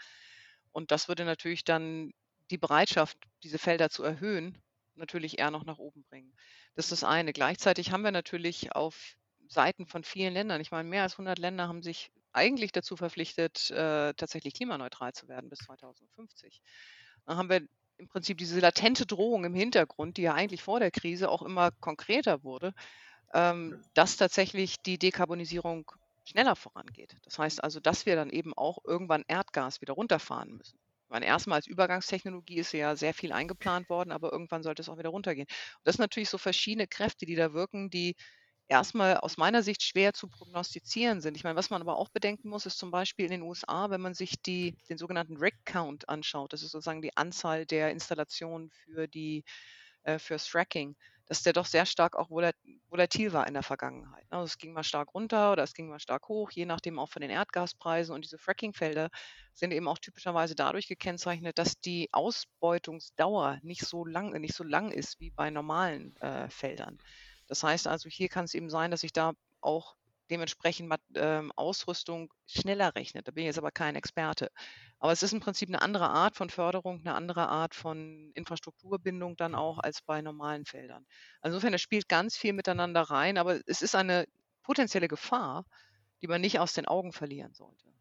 Und das würde natürlich dann die Bereitschaft, diese Felder zu erhöhen, natürlich eher noch nach oben bringen. Das ist das eine. Gleichzeitig haben wir natürlich auf Seiten von vielen Ländern. Ich meine, mehr als 100 Länder haben sich eigentlich dazu verpflichtet, äh, tatsächlich klimaneutral zu werden bis 2050. Dann haben wir im Prinzip diese latente Drohung im Hintergrund, die ja eigentlich vor der Krise auch immer konkreter wurde, ähm, dass tatsächlich die Dekarbonisierung schneller vorangeht. Das heißt also, dass wir dann eben auch irgendwann Erdgas wieder runterfahren müssen. Ich meine, erstmal als Übergangstechnologie ist ja sehr viel eingeplant worden, aber irgendwann sollte es auch wieder runtergehen. Und das sind natürlich so verschiedene Kräfte, die da wirken, die erstmal aus meiner Sicht schwer zu prognostizieren sind. Ich meine, was man aber auch bedenken muss, ist zum Beispiel in den USA, wenn man sich die, den sogenannten Rig Count anschaut, das ist sozusagen die Anzahl der Installationen für die äh, fürs Fracking, dass der doch sehr stark auch volatil war in der Vergangenheit. Also es ging mal stark runter oder es ging mal stark hoch, je nachdem auch von den Erdgaspreisen. Und diese Fracking-Felder sind eben auch typischerweise dadurch gekennzeichnet, dass die Ausbeutungsdauer nicht so lang, nicht so lang ist wie bei normalen äh, Feldern. Das heißt also, hier kann es eben sein, dass sich da auch dementsprechend ähm, Ausrüstung schneller rechnet. Da bin ich jetzt aber kein Experte. Aber es ist im Prinzip eine andere Art von Förderung, eine andere Art von Infrastrukturbindung dann auch als bei normalen Feldern. Also insofern, das spielt ganz viel miteinander rein, aber es ist eine potenzielle Gefahr, die man nicht aus den Augen verlieren sollte.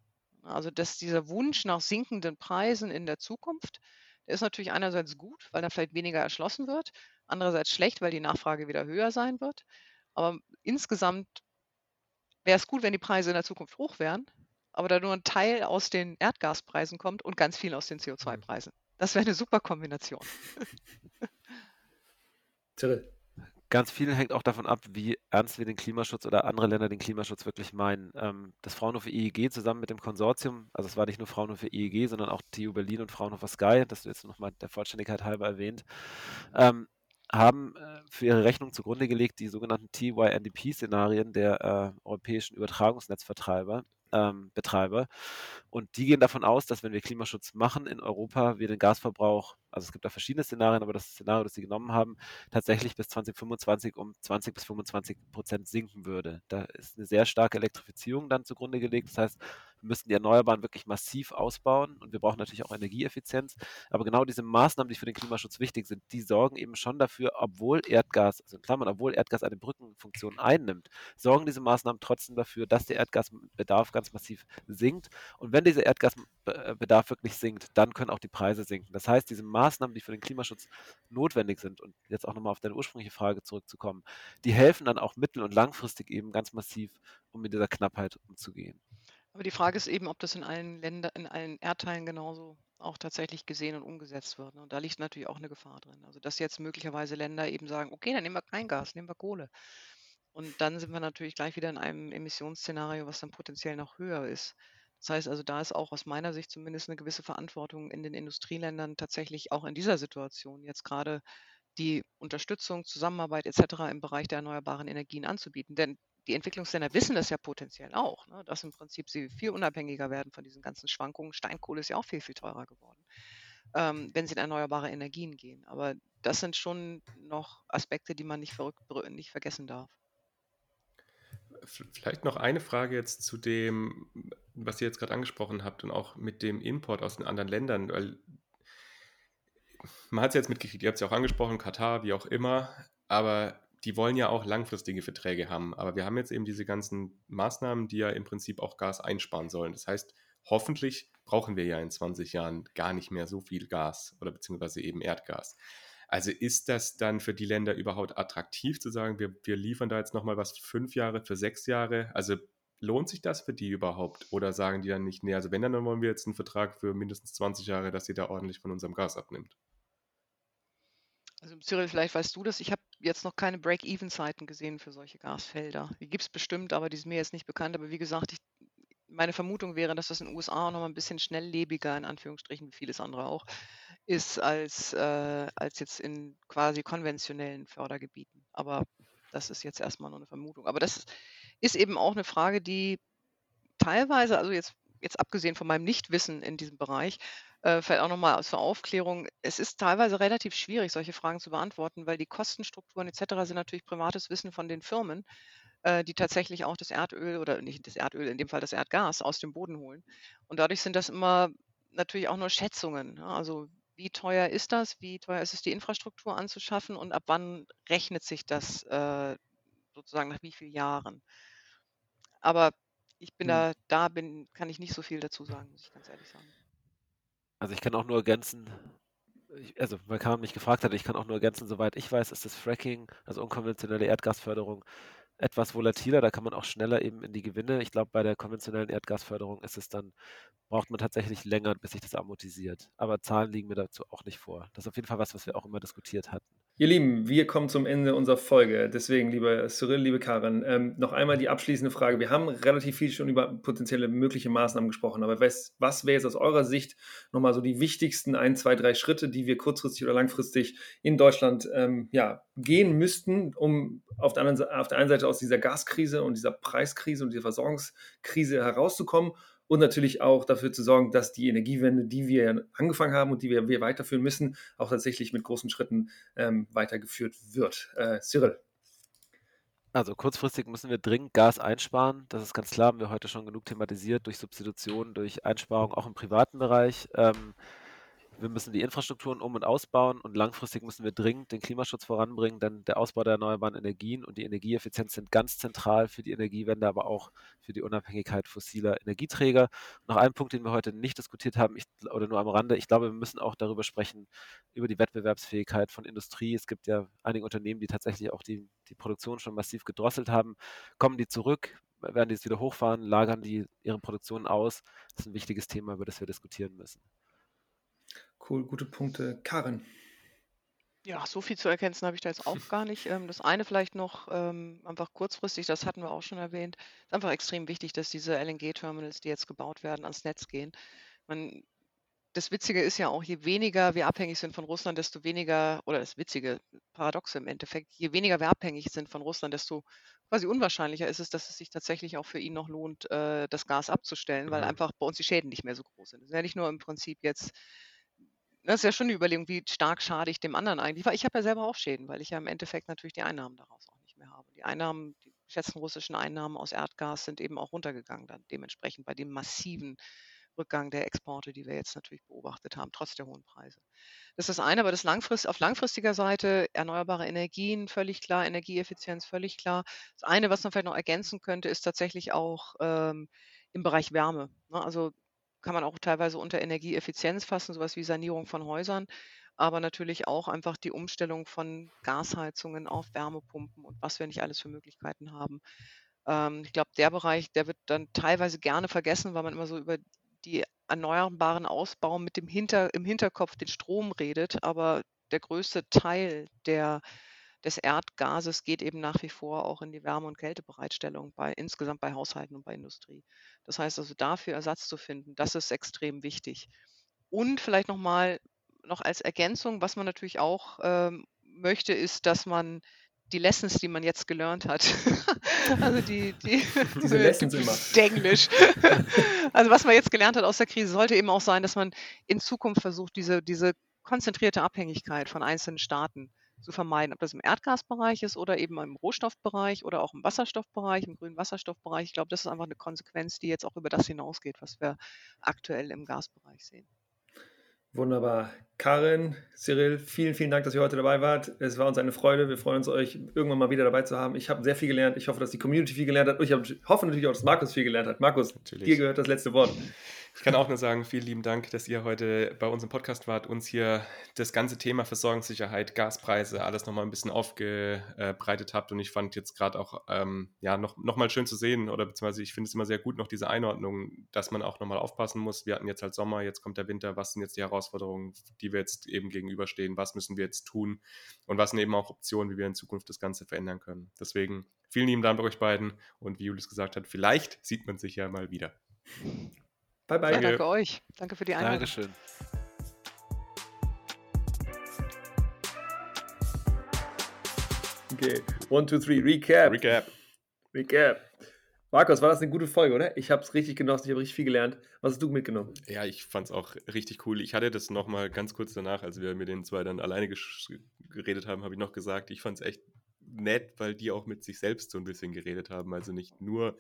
Also dass dieser Wunsch nach sinkenden Preisen in der Zukunft, der ist natürlich einerseits gut, weil dann vielleicht weniger erschlossen wird andererseits schlecht, weil die Nachfrage wieder höher sein wird. Aber insgesamt wäre es gut, wenn die Preise in der Zukunft hoch wären, aber da nur ein Teil aus den Erdgaspreisen kommt und ganz viel aus den CO2-Preisen. Das wäre eine super Kombination. Cyril. Ganz viel hängt auch davon ab, wie ernst wir den Klimaschutz oder andere Länder den Klimaschutz wirklich meinen. Ähm, das Fraunhofer IEG zusammen mit dem Konsortium, also es war nicht nur Fraunhofer IEG, sondern auch TU Berlin und Fraunhofer Sky, das du jetzt nochmal der Vollständigkeit halber erwähnt, ähm, haben äh, für ihre Rechnung zugrunde gelegt die sogenannten TYNDP-Szenarien der äh, europäischen Übertragungsnetzvertreiber, ähm, Betreiber. Und die gehen davon aus, dass wenn wir Klimaschutz machen in Europa, wir den Gasverbrauch also es gibt da verschiedene Szenarien, aber das Szenario, das sie genommen haben, tatsächlich bis 2025 um 20 bis 25 Prozent sinken würde. Da ist eine sehr starke Elektrifizierung dann zugrunde gelegt. Das heißt, wir müssen die Erneuerbaren wirklich massiv ausbauen und wir brauchen natürlich auch Energieeffizienz. Aber genau diese Maßnahmen, die für den Klimaschutz wichtig sind, die sorgen eben schon dafür, obwohl Erdgas, also in Klammern, obwohl Erdgas eine Brückenfunktion einnimmt, sorgen diese Maßnahmen trotzdem dafür, dass der Erdgasbedarf ganz massiv sinkt. Und wenn dieser Erdgasbedarf wirklich sinkt, dann können auch die Preise sinken. Das heißt, diese Maßnahmen die für den Klimaschutz notwendig sind, und jetzt auch nochmal auf deine ursprüngliche Frage zurückzukommen, die helfen dann auch mittel- und langfristig eben ganz massiv, um mit dieser Knappheit umzugehen. Aber die Frage ist eben, ob das in allen Ländern, in allen Erdteilen genauso auch tatsächlich gesehen und umgesetzt wird. Ne? Und da liegt natürlich auch eine Gefahr drin. Also dass jetzt möglicherweise Länder eben sagen, okay, dann nehmen wir kein Gas, nehmen wir Kohle. Und dann sind wir natürlich gleich wieder in einem Emissionsszenario, was dann potenziell noch höher ist. Das heißt also, da ist auch aus meiner Sicht zumindest eine gewisse Verantwortung in den Industrieländern tatsächlich auch in dieser Situation jetzt gerade die Unterstützung, Zusammenarbeit etc. im Bereich der erneuerbaren Energien anzubieten. Denn die Entwicklungsländer wissen das ja potenziell auch, ne, dass im Prinzip sie viel unabhängiger werden von diesen ganzen Schwankungen. Steinkohle ist ja auch viel, viel teurer geworden, ähm, wenn sie in erneuerbare Energien gehen. Aber das sind schon noch Aspekte, die man nicht, verrückt, nicht vergessen darf. Vielleicht noch eine Frage jetzt zu dem, was ihr jetzt gerade angesprochen habt und auch mit dem Import aus den anderen Ländern, weil man hat es jetzt mitgekriegt, ihr habt es ja auch angesprochen, Katar, wie auch immer, aber die wollen ja auch langfristige Verträge haben. Aber wir haben jetzt eben diese ganzen Maßnahmen, die ja im Prinzip auch Gas einsparen sollen. Das heißt, hoffentlich brauchen wir ja in 20 Jahren gar nicht mehr so viel Gas oder beziehungsweise eben Erdgas. Also ist das dann für die Länder überhaupt attraktiv zu sagen, wir, wir liefern da jetzt nochmal was für fünf Jahre, für sechs Jahre? Also lohnt sich das für die überhaupt? Oder sagen die dann nicht, nee, also wenn, dann wollen wir jetzt einen Vertrag für mindestens 20 Jahre, dass sie da ordentlich von unserem Gas abnimmt? Also Cyril, vielleicht weißt du das. Ich habe jetzt noch keine Break-Even-Zeiten gesehen für solche Gasfelder. Die gibt es bestimmt, aber die sind mir jetzt nicht bekannt. Aber wie gesagt, ich, meine Vermutung wäre, dass das in den USA noch mal ein bisschen schnelllebiger, in Anführungsstrichen, wie vieles andere auch, ist als, äh, als jetzt in quasi konventionellen Fördergebieten. Aber das ist jetzt erstmal nur eine Vermutung. Aber das ist eben auch eine Frage, die teilweise, also jetzt, jetzt abgesehen von meinem Nichtwissen in diesem Bereich, äh, vielleicht auch nochmal zur Aufklärung, es ist teilweise relativ schwierig, solche Fragen zu beantworten, weil die Kostenstrukturen etc. sind natürlich privates Wissen von den Firmen, äh, die tatsächlich auch das Erdöl oder nicht das Erdöl, in dem Fall das Erdgas aus dem Boden holen. Und dadurch sind das immer natürlich auch nur Schätzungen. Ja? Also wie teuer ist das? Wie teuer ist es, die Infrastruktur anzuschaffen und ab wann rechnet sich das äh, sozusagen nach wie vielen Jahren? Aber ich bin hm. da, da bin, kann ich nicht so viel dazu sagen, muss ich ganz ehrlich sagen. Also ich kann auch nur ergänzen, ich, also weil Karin mich gefragt hat, ich kann auch nur ergänzen, soweit ich weiß, ist das Fracking, also unkonventionelle Erdgasförderung, etwas volatiler, da kann man auch schneller eben in die Gewinne. Ich glaube, bei der konventionellen Erdgasförderung ist es dann, braucht man tatsächlich länger, bis sich das amortisiert. Aber Zahlen liegen mir dazu auch nicht vor. Das ist auf jeden Fall was, was wir auch immer diskutiert hatten. Ihr Lieben, wir kommen zum Ende unserer Folge. Deswegen, lieber Cyril, liebe Karin, ähm, noch einmal die abschließende Frage. Wir haben relativ viel schon über potenzielle mögliche Maßnahmen gesprochen, aber was, was wäre jetzt aus eurer Sicht nochmal so die wichtigsten ein, zwei, drei Schritte, die wir kurzfristig oder langfristig in Deutschland ähm, ja, gehen müssten, um auf der, anderen, auf der einen Seite aus dieser Gaskrise und dieser Preiskrise und dieser Versorgungskrise herauszukommen und natürlich auch dafür zu sorgen, dass die Energiewende, die wir angefangen haben und die wir, wir weiterführen müssen, auch tatsächlich mit großen Schritten ähm, weitergeführt wird. Äh, Cyril. Also kurzfristig müssen wir dringend Gas einsparen. Das ist ganz klar, haben wir heute schon genug thematisiert durch Substitution, durch Einsparung auch im privaten Bereich. Ähm, wir müssen die Infrastrukturen um und ausbauen und langfristig müssen wir dringend den Klimaschutz voranbringen, denn der Ausbau der erneuerbaren Energien und die Energieeffizienz sind ganz zentral für die Energiewende, aber auch für die Unabhängigkeit fossiler Energieträger. Noch ein Punkt, den wir heute nicht diskutiert haben, ich, oder nur am Rande, ich glaube, wir müssen auch darüber sprechen, über die Wettbewerbsfähigkeit von Industrie. Es gibt ja einige Unternehmen, die tatsächlich auch die, die Produktion schon massiv gedrosselt haben. Kommen die zurück? Werden die es wieder hochfahren? Lagern die ihre Produktion aus? Das ist ein wichtiges Thema, über das wir diskutieren müssen. Cool, gute Punkte. Karin. Ja, so viel zu ergänzen habe ich da jetzt auch gar nicht. Ähm, das eine vielleicht noch ähm, einfach kurzfristig, das hatten wir auch schon erwähnt, ist einfach extrem wichtig, dass diese LNG-Terminals, die jetzt gebaut werden, ans Netz gehen. Man, das Witzige ist ja auch, je weniger wir abhängig sind von Russland, desto weniger, oder das Witzige, Paradoxe im Endeffekt, je weniger wir abhängig sind von Russland, desto quasi unwahrscheinlicher ist es, dass es sich tatsächlich auch für ihn noch lohnt, äh, das Gas abzustellen, weil mhm. einfach bei uns die Schäden nicht mehr so groß sind. Das ist ja nicht nur im Prinzip jetzt das ist ja schon eine Überlegung, wie stark schade ich dem anderen eigentlich. Weil ich habe ja selber auch Schäden, weil ich ja im Endeffekt natürlich die Einnahmen daraus auch nicht mehr habe. Die Einnahmen, die geschätzten russischen Einnahmen aus Erdgas sind eben auch runtergegangen dann dementsprechend bei dem massiven Rückgang der Exporte, die wir jetzt natürlich beobachtet haben, trotz der hohen Preise. Das ist das eine, aber das langfrist, auf langfristiger Seite erneuerbare Energien, völlig klar, Energieeffizienz, völlig klar. Das eine, was man vielleicht noch ergänzen könnte, ist tatsächlich auch ähm, im Bereich Wärme. Ne? Also kann man auch teilweise unter Energieeffizienz fassen, sowas wie Sanierung von Häusern, aber natürlich auch einfach die Umstellung von Gasheizungen auf Wärmepumpen und was wir nicht alles für Möglichkeiten haben. Ähm, ich glaube, der Bereich, der wird dann teilweise gerne vergessen, weil man immer so über die erneuerbaren Ausbau mit dem Hinter, im Hinterkopf den Strom redet, aber der größte Teil der des Erdgases geht eben nach wie vor auch in die Wärme- und Kältebereitstellung bei insgesamt bei Haushalten und bei Industrie. Das heißt also dafür Ersatz zu finden, das ist extrem wichtig. Und vielleicht noch mal noch als Ergänzung, was man natürlich auch ähm, möchte, ist, dass man die Lessons, die man jetzt gelernt hat, also die, die diese Lessons immer. Englisch. also was man jetzt gelernt hat aus der Krise, sollte eben auch sein, dass man in Zukunft versucht, diese, diese konzentrierte Abhängigkeit von einzelnen Staaten zu vermeiden, ob das im Erdgasbereich ist oder eben im Rohstoffbereich oder auch im Wasserstoffbereich, im grünen Wasserstoffbereich. Ich glaube, das ist einfach eine Konsequenz, die jetzt auch über das hinausgeht, was wir aktuell im Gasbereich sehen. Wunderbar. Karin, Cyril, vielen, vielen Dank, dass ihr heute dabei wart. Es war uns eine Freude. Wir freuen uns, euch irgendwann mal wieder dabei zu haben. Ich habe sehr viel gelernt. Ich hoffe, dass die Community viel gelernt hat. Und ich hoffe natürlich auch, dass Markus viel gelernt hat. Markus, natürlich. dir gehört das letzte Wort. Ich kann auch nur sagen, vielen lieben Dank, dass ihr heute bei uns im Podcast wart, uns hier das ganze Thema Versorgungssicherheit, Gaspreise, alles nochmal ein bisschen aufgebreitet habt. Und ich fand jetzt gerade auch ähm, ja, noch, noch schön zu sehen, oder beziehungsweise ich finde es immer sehr gut, noch diese Einordnung, dass man auch nochmal aufpassen muss. Wir hatten jetzt halt Sommer, jetzt kommt der Winter. Was sind jetzt die Herausforderungen, die wir jetzt eben gegenüberstehen? Was müssen wir jetzt tun? Und was sind eben auch Optionen, wie wir in Zukunft das Ganze verändern können? Deswegen vielen lieben Dank euch beiden. Und wie Julius gesagt hat, vielleicht sieht man sich ja mal wieder. Bye, bye. Ja, danke euch. Danke für die Einladung. Dankeschön. Okay, one, two, three, Recap. Recap. Recap. Markus, war das eine gute Folge, oder? Ich habe es richtig genossen, ich habe richtig viel gelernt. Was hast du mitgenommen? Ja, ich fand es auch richtig cool. Ich hatte das nochmal ganz kurz danach, als wir mit den zwei dann alleine geredet haben, habe ich noch gesagt, ich fand es echt nett, weil die auch mit sich selbst so ein bisschen geredet haben. Also nicht nur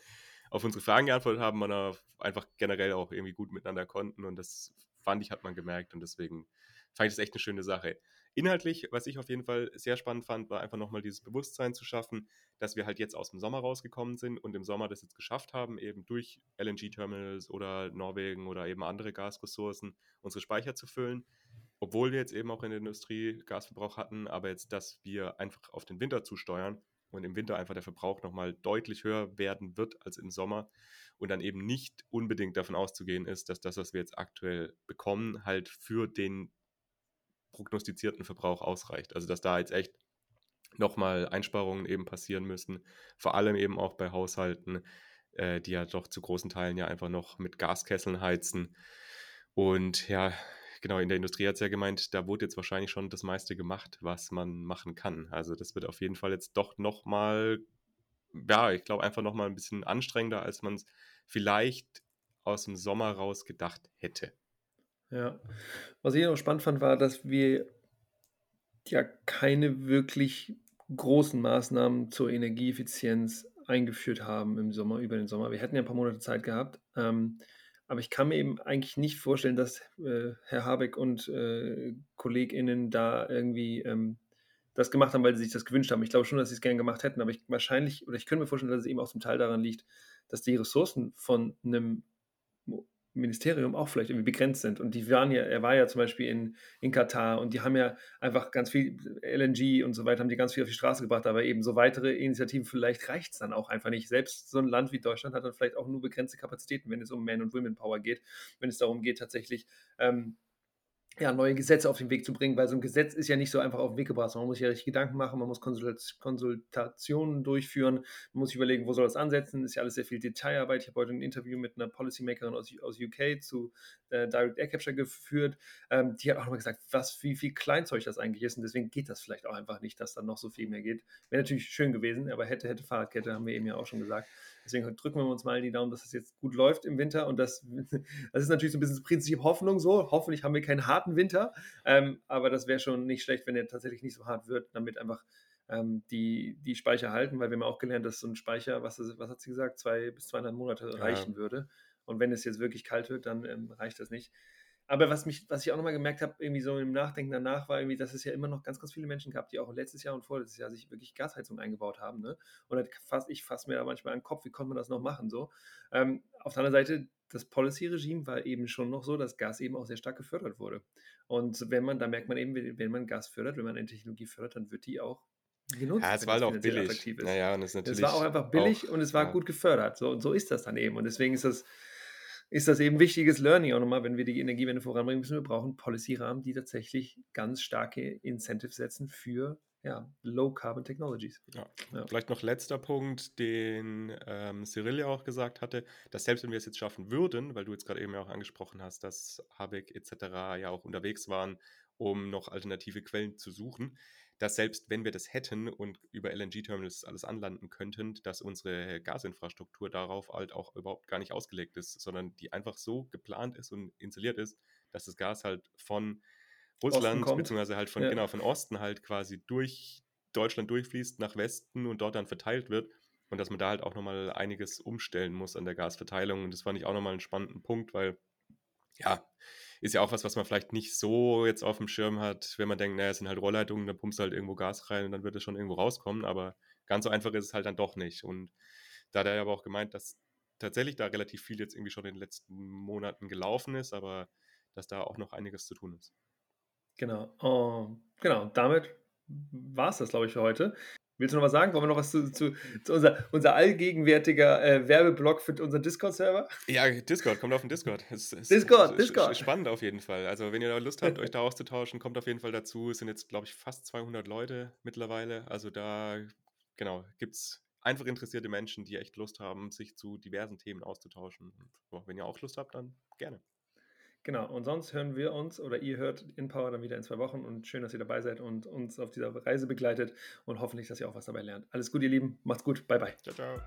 auf unsere Fragen geantwortet haben, sondern einfach generell auch irgendwie gut miteinander konnten. Und das fand ich, hat man gemerkt. Und deswegen fand ich das echt eine schöne Sache. Inhaltlich, was ich auf jeden Fall sehr spannend fand, war einfach nochmal dieses Bewusstsein zu schaffen, dass wir halt jetzt aus dem Sommer rausgekommen sind und im Sommer das jetzt geschafft haben, eben durch LNG-Terminals oder Norwegen oder eben andere Gasressourcen unsere Speicher zu füllen. Obwohl wir jetzt eben auch in der Industrie Gasverbrauch hatten, aber jetzt, dass wir einfach auf den Winter zusteuern und im Winter einfach der Verbrauch nochmal deutlich höher werden wird als im Sommer und dann eben nicht unbedingt davon auszugehen ist, dass das, was wir jetzt aktuell bekommen, halt für den prognostizierten Verbrauch ausreicht. Also dass da jetzt echt nochmal Einsparungen eben passieren müssen, vor allem eben auch bei Haushalten, äh, die ja doch zu großen Teilen ja einfach noch mit Gaskesseln heizen. Und ja, genau, in der Industrie hat es ja gemeint, da wurde jetzt wahrscheinlich schon das meiste gemacht, was man machen kann. Also das wird auf jeden Fall jetzt doch nochmal, ja, ich glaube einfach nochmal ein bisschen anstrengender, als man es vielleicht aus dem Sommer raus gedacht hätte. Ja. Was ich noch spannend fand, war, dass wir ja keine wirklich großen Maßnahmen zur Energieeffizienz eingeführt haben im Sommer, über den Sommer. Wir hätten ja ein paar Monate Zeit gehabt. Ähm, aber ich kann mir eben eigentlich nicht vorstellen, dass äh, Herr Habeck und äh, KollegInnen da irgendwie ähm, das gemacht haben, weil sie sich das gewünscht haben. Ich glaube schon, dass sie es gerne gemacht hätten, aber ich wahrscheinlich, oder ich könnte mir vorstellen, dass es eben auch zum Teil daran liegt, dass die Ressourcen von einem Ministerium auch vielleicht irgendwie begrenzt sind. Und die waren ja, er war ja zum Beispiel in, in Katar und die haben ja einfach ganz viel LNG und so weiter, haben die ganz viel auf die Straße gebracht, aber eben so weitere Initiativen, vielleicht reicht es dann auch einfach nicht. Selbst so ein Land wie Deutschland hat dann vielleicht auch nur begrenzte Kapazitäten, wenn es um Man- und Women-Power geht, wenn es darum geht, tatsächlich ähm, ja, neue Gesetze auf den Weg zu bringen, weil so ein Gesetz ist ja nicht so einfach auf den Weg gebracht, man muss sich ja richtig Gedanken machen, man muss Konsultationen durchführen, man muss sich überlegen, wo soll das ansetzen, ist ja alles sehr viel Detailarbeit. Ich habe heute ein Interview mit einer Policymakerin aus, aus UK zu äh, Direct Air Capture geführt, ähm, die hat auch nochmal gesagt, was, wie viel Kleinzeug das eigentlich ist und deswegen geht das vielleicht auch einfach nicht, dass dann noch so viel mehr geht. Wäre natürlich schön gewesen, aber hätte, hätte Fahrradkette, haben wir eben ja auch schon gesagt. Deswegen drücken wir uns mal die Daumen, dass es das jetzt gut läuft im Winter und das, das ist natürlich so ein bisschen das Prinzip Hoffnung so. Hoffentlich haben wir keinen harten Winter, ähm, aber das wäre schon nicht schlecht, wenn er tatsächlich nicht so hart wird, damit einfach ähm, die, die Speicher halten, weil wir haben auch gelernt, dass so ein Speicher, was, was hat sie gesagt, zwei bis zweieinhalb Monate ja. reichen würde. Und wenn es jetzt wirklich kalt wird, dann ähm, reicht das nicht. Aber was, mich, was ich auch nochmal gemerkt habe, irgendwie so im Nachdenken danach, war irgendwie, dass es ja immer noch ganz, ganz viele Menschen gab, die auch letztes Jahr und vorletztes Jahr sich wirklich Gasheizung eingebaut haben. Ne? Und fast, ich fasse mir da manchmal an den Kopf, wie konnte man das noch machen? So. Ähm, auf der anderen Seite, das Policy-Regime war eben schon noch so, dass Gas eben auch sehr stark gefördert wurde. Und wenn man, da merkt man eben, wenn man Gas fördert, wenn man eine Technologie fördert, dann wird die auch genutzt. Ja, es war halt auch billig. Naja, und es, es war auch einfach billig auch, und es war ja. gut gefördert. So, und so ist das dann eben. Und deswegen ist das ist das eben wichtiges Learning auch nochmal, wenn wir die Energiewende voranbringen müssen. Wir brauchen Policy-Rahmen, die tatsächlich ganz starke Incentives setzen für ja, Low-Carbon Technologies. Ja. Ja. Vielleicht noch letzter Punkt, den ähm, Cyril ja auch gesagt hatte, dass selbst wenn wir es jetzt schaffen würden, weil du jetzt gerade eben ja auch angesprochen hast, dass Habeck etc. ja auch unterwegs waren, um noch alternative Quellen zu suchen, dass selbst wenn wir das hätten und über LNG-Terminals alles anlanden könnten, dass unsere Gasinfrastruktur darauf halt auch überhaupt gar nicht ausgelegt ist, sondern die einfach so geplant ist und installiert ist, dass das Gas halt von Russland, beziehungsweise halt von, ja. genau, von Osten halt quasi durch Deutschland durchfließt, nach Westen und dort dann verteilt wird. Und dass man da halt auch nochmal einiges umstellen muss an der Gasverteilung. Und das fand ich auch nochmal einen spannenden Punkt, weil ja, ist ja auch was, was man vielleicht nicht so jetzt auf dem Schirm hat, wenn man denkt, naja, es sind halt Rohrleitungen, dann pumpst du halt irgendwo Gas rein und dann wird es schon irgendwo rauskommen, aber ganz so einfach ist es halt dann doch nicht. Und da hat er aber auch gemeint, dass tatsächlich da relativ viel jetzt irgendwie schon in den letzten Monaten gelaufen ist, aber dass da auch noch einiges zu tun ist. Genau. Oh, genau. Damit war es das, glaube ich, für heute. Willst du noch was sagen? Wollen wir noch was zu, zu, zu unser, unser allgegenwärtiger äh, Werbeblock für unseren Discord-Server? Ja, Discord, kommt auf den Discord. Es, es, Discord, es, Discord. Spannend auf jeden Fall. Also, wenn ihr Lust habt, euch da auszutauschen, kommt auf jeden Fall dazu. Es sind jetzt, glaube ich, fast 200 Leute mittlerweile. Also, da, genau, gibt es einfach interessierte Menschen, die echt Lust haben, sich zu diversen Themen auszutauschen. Und, wenn ihr auch Lust habt, dann gerne. Genau, und sonst hören wir uns oder ihr hört InPower dann wieder in zwei Wochen und schön, dass ihr dabei seid und uns auf dieser Reise begleitet und hoffentlich, dass ihr auch was dabei lernt. Alles gut, ihr Lieben, macht's gut, bye bye. Ciao, ciao.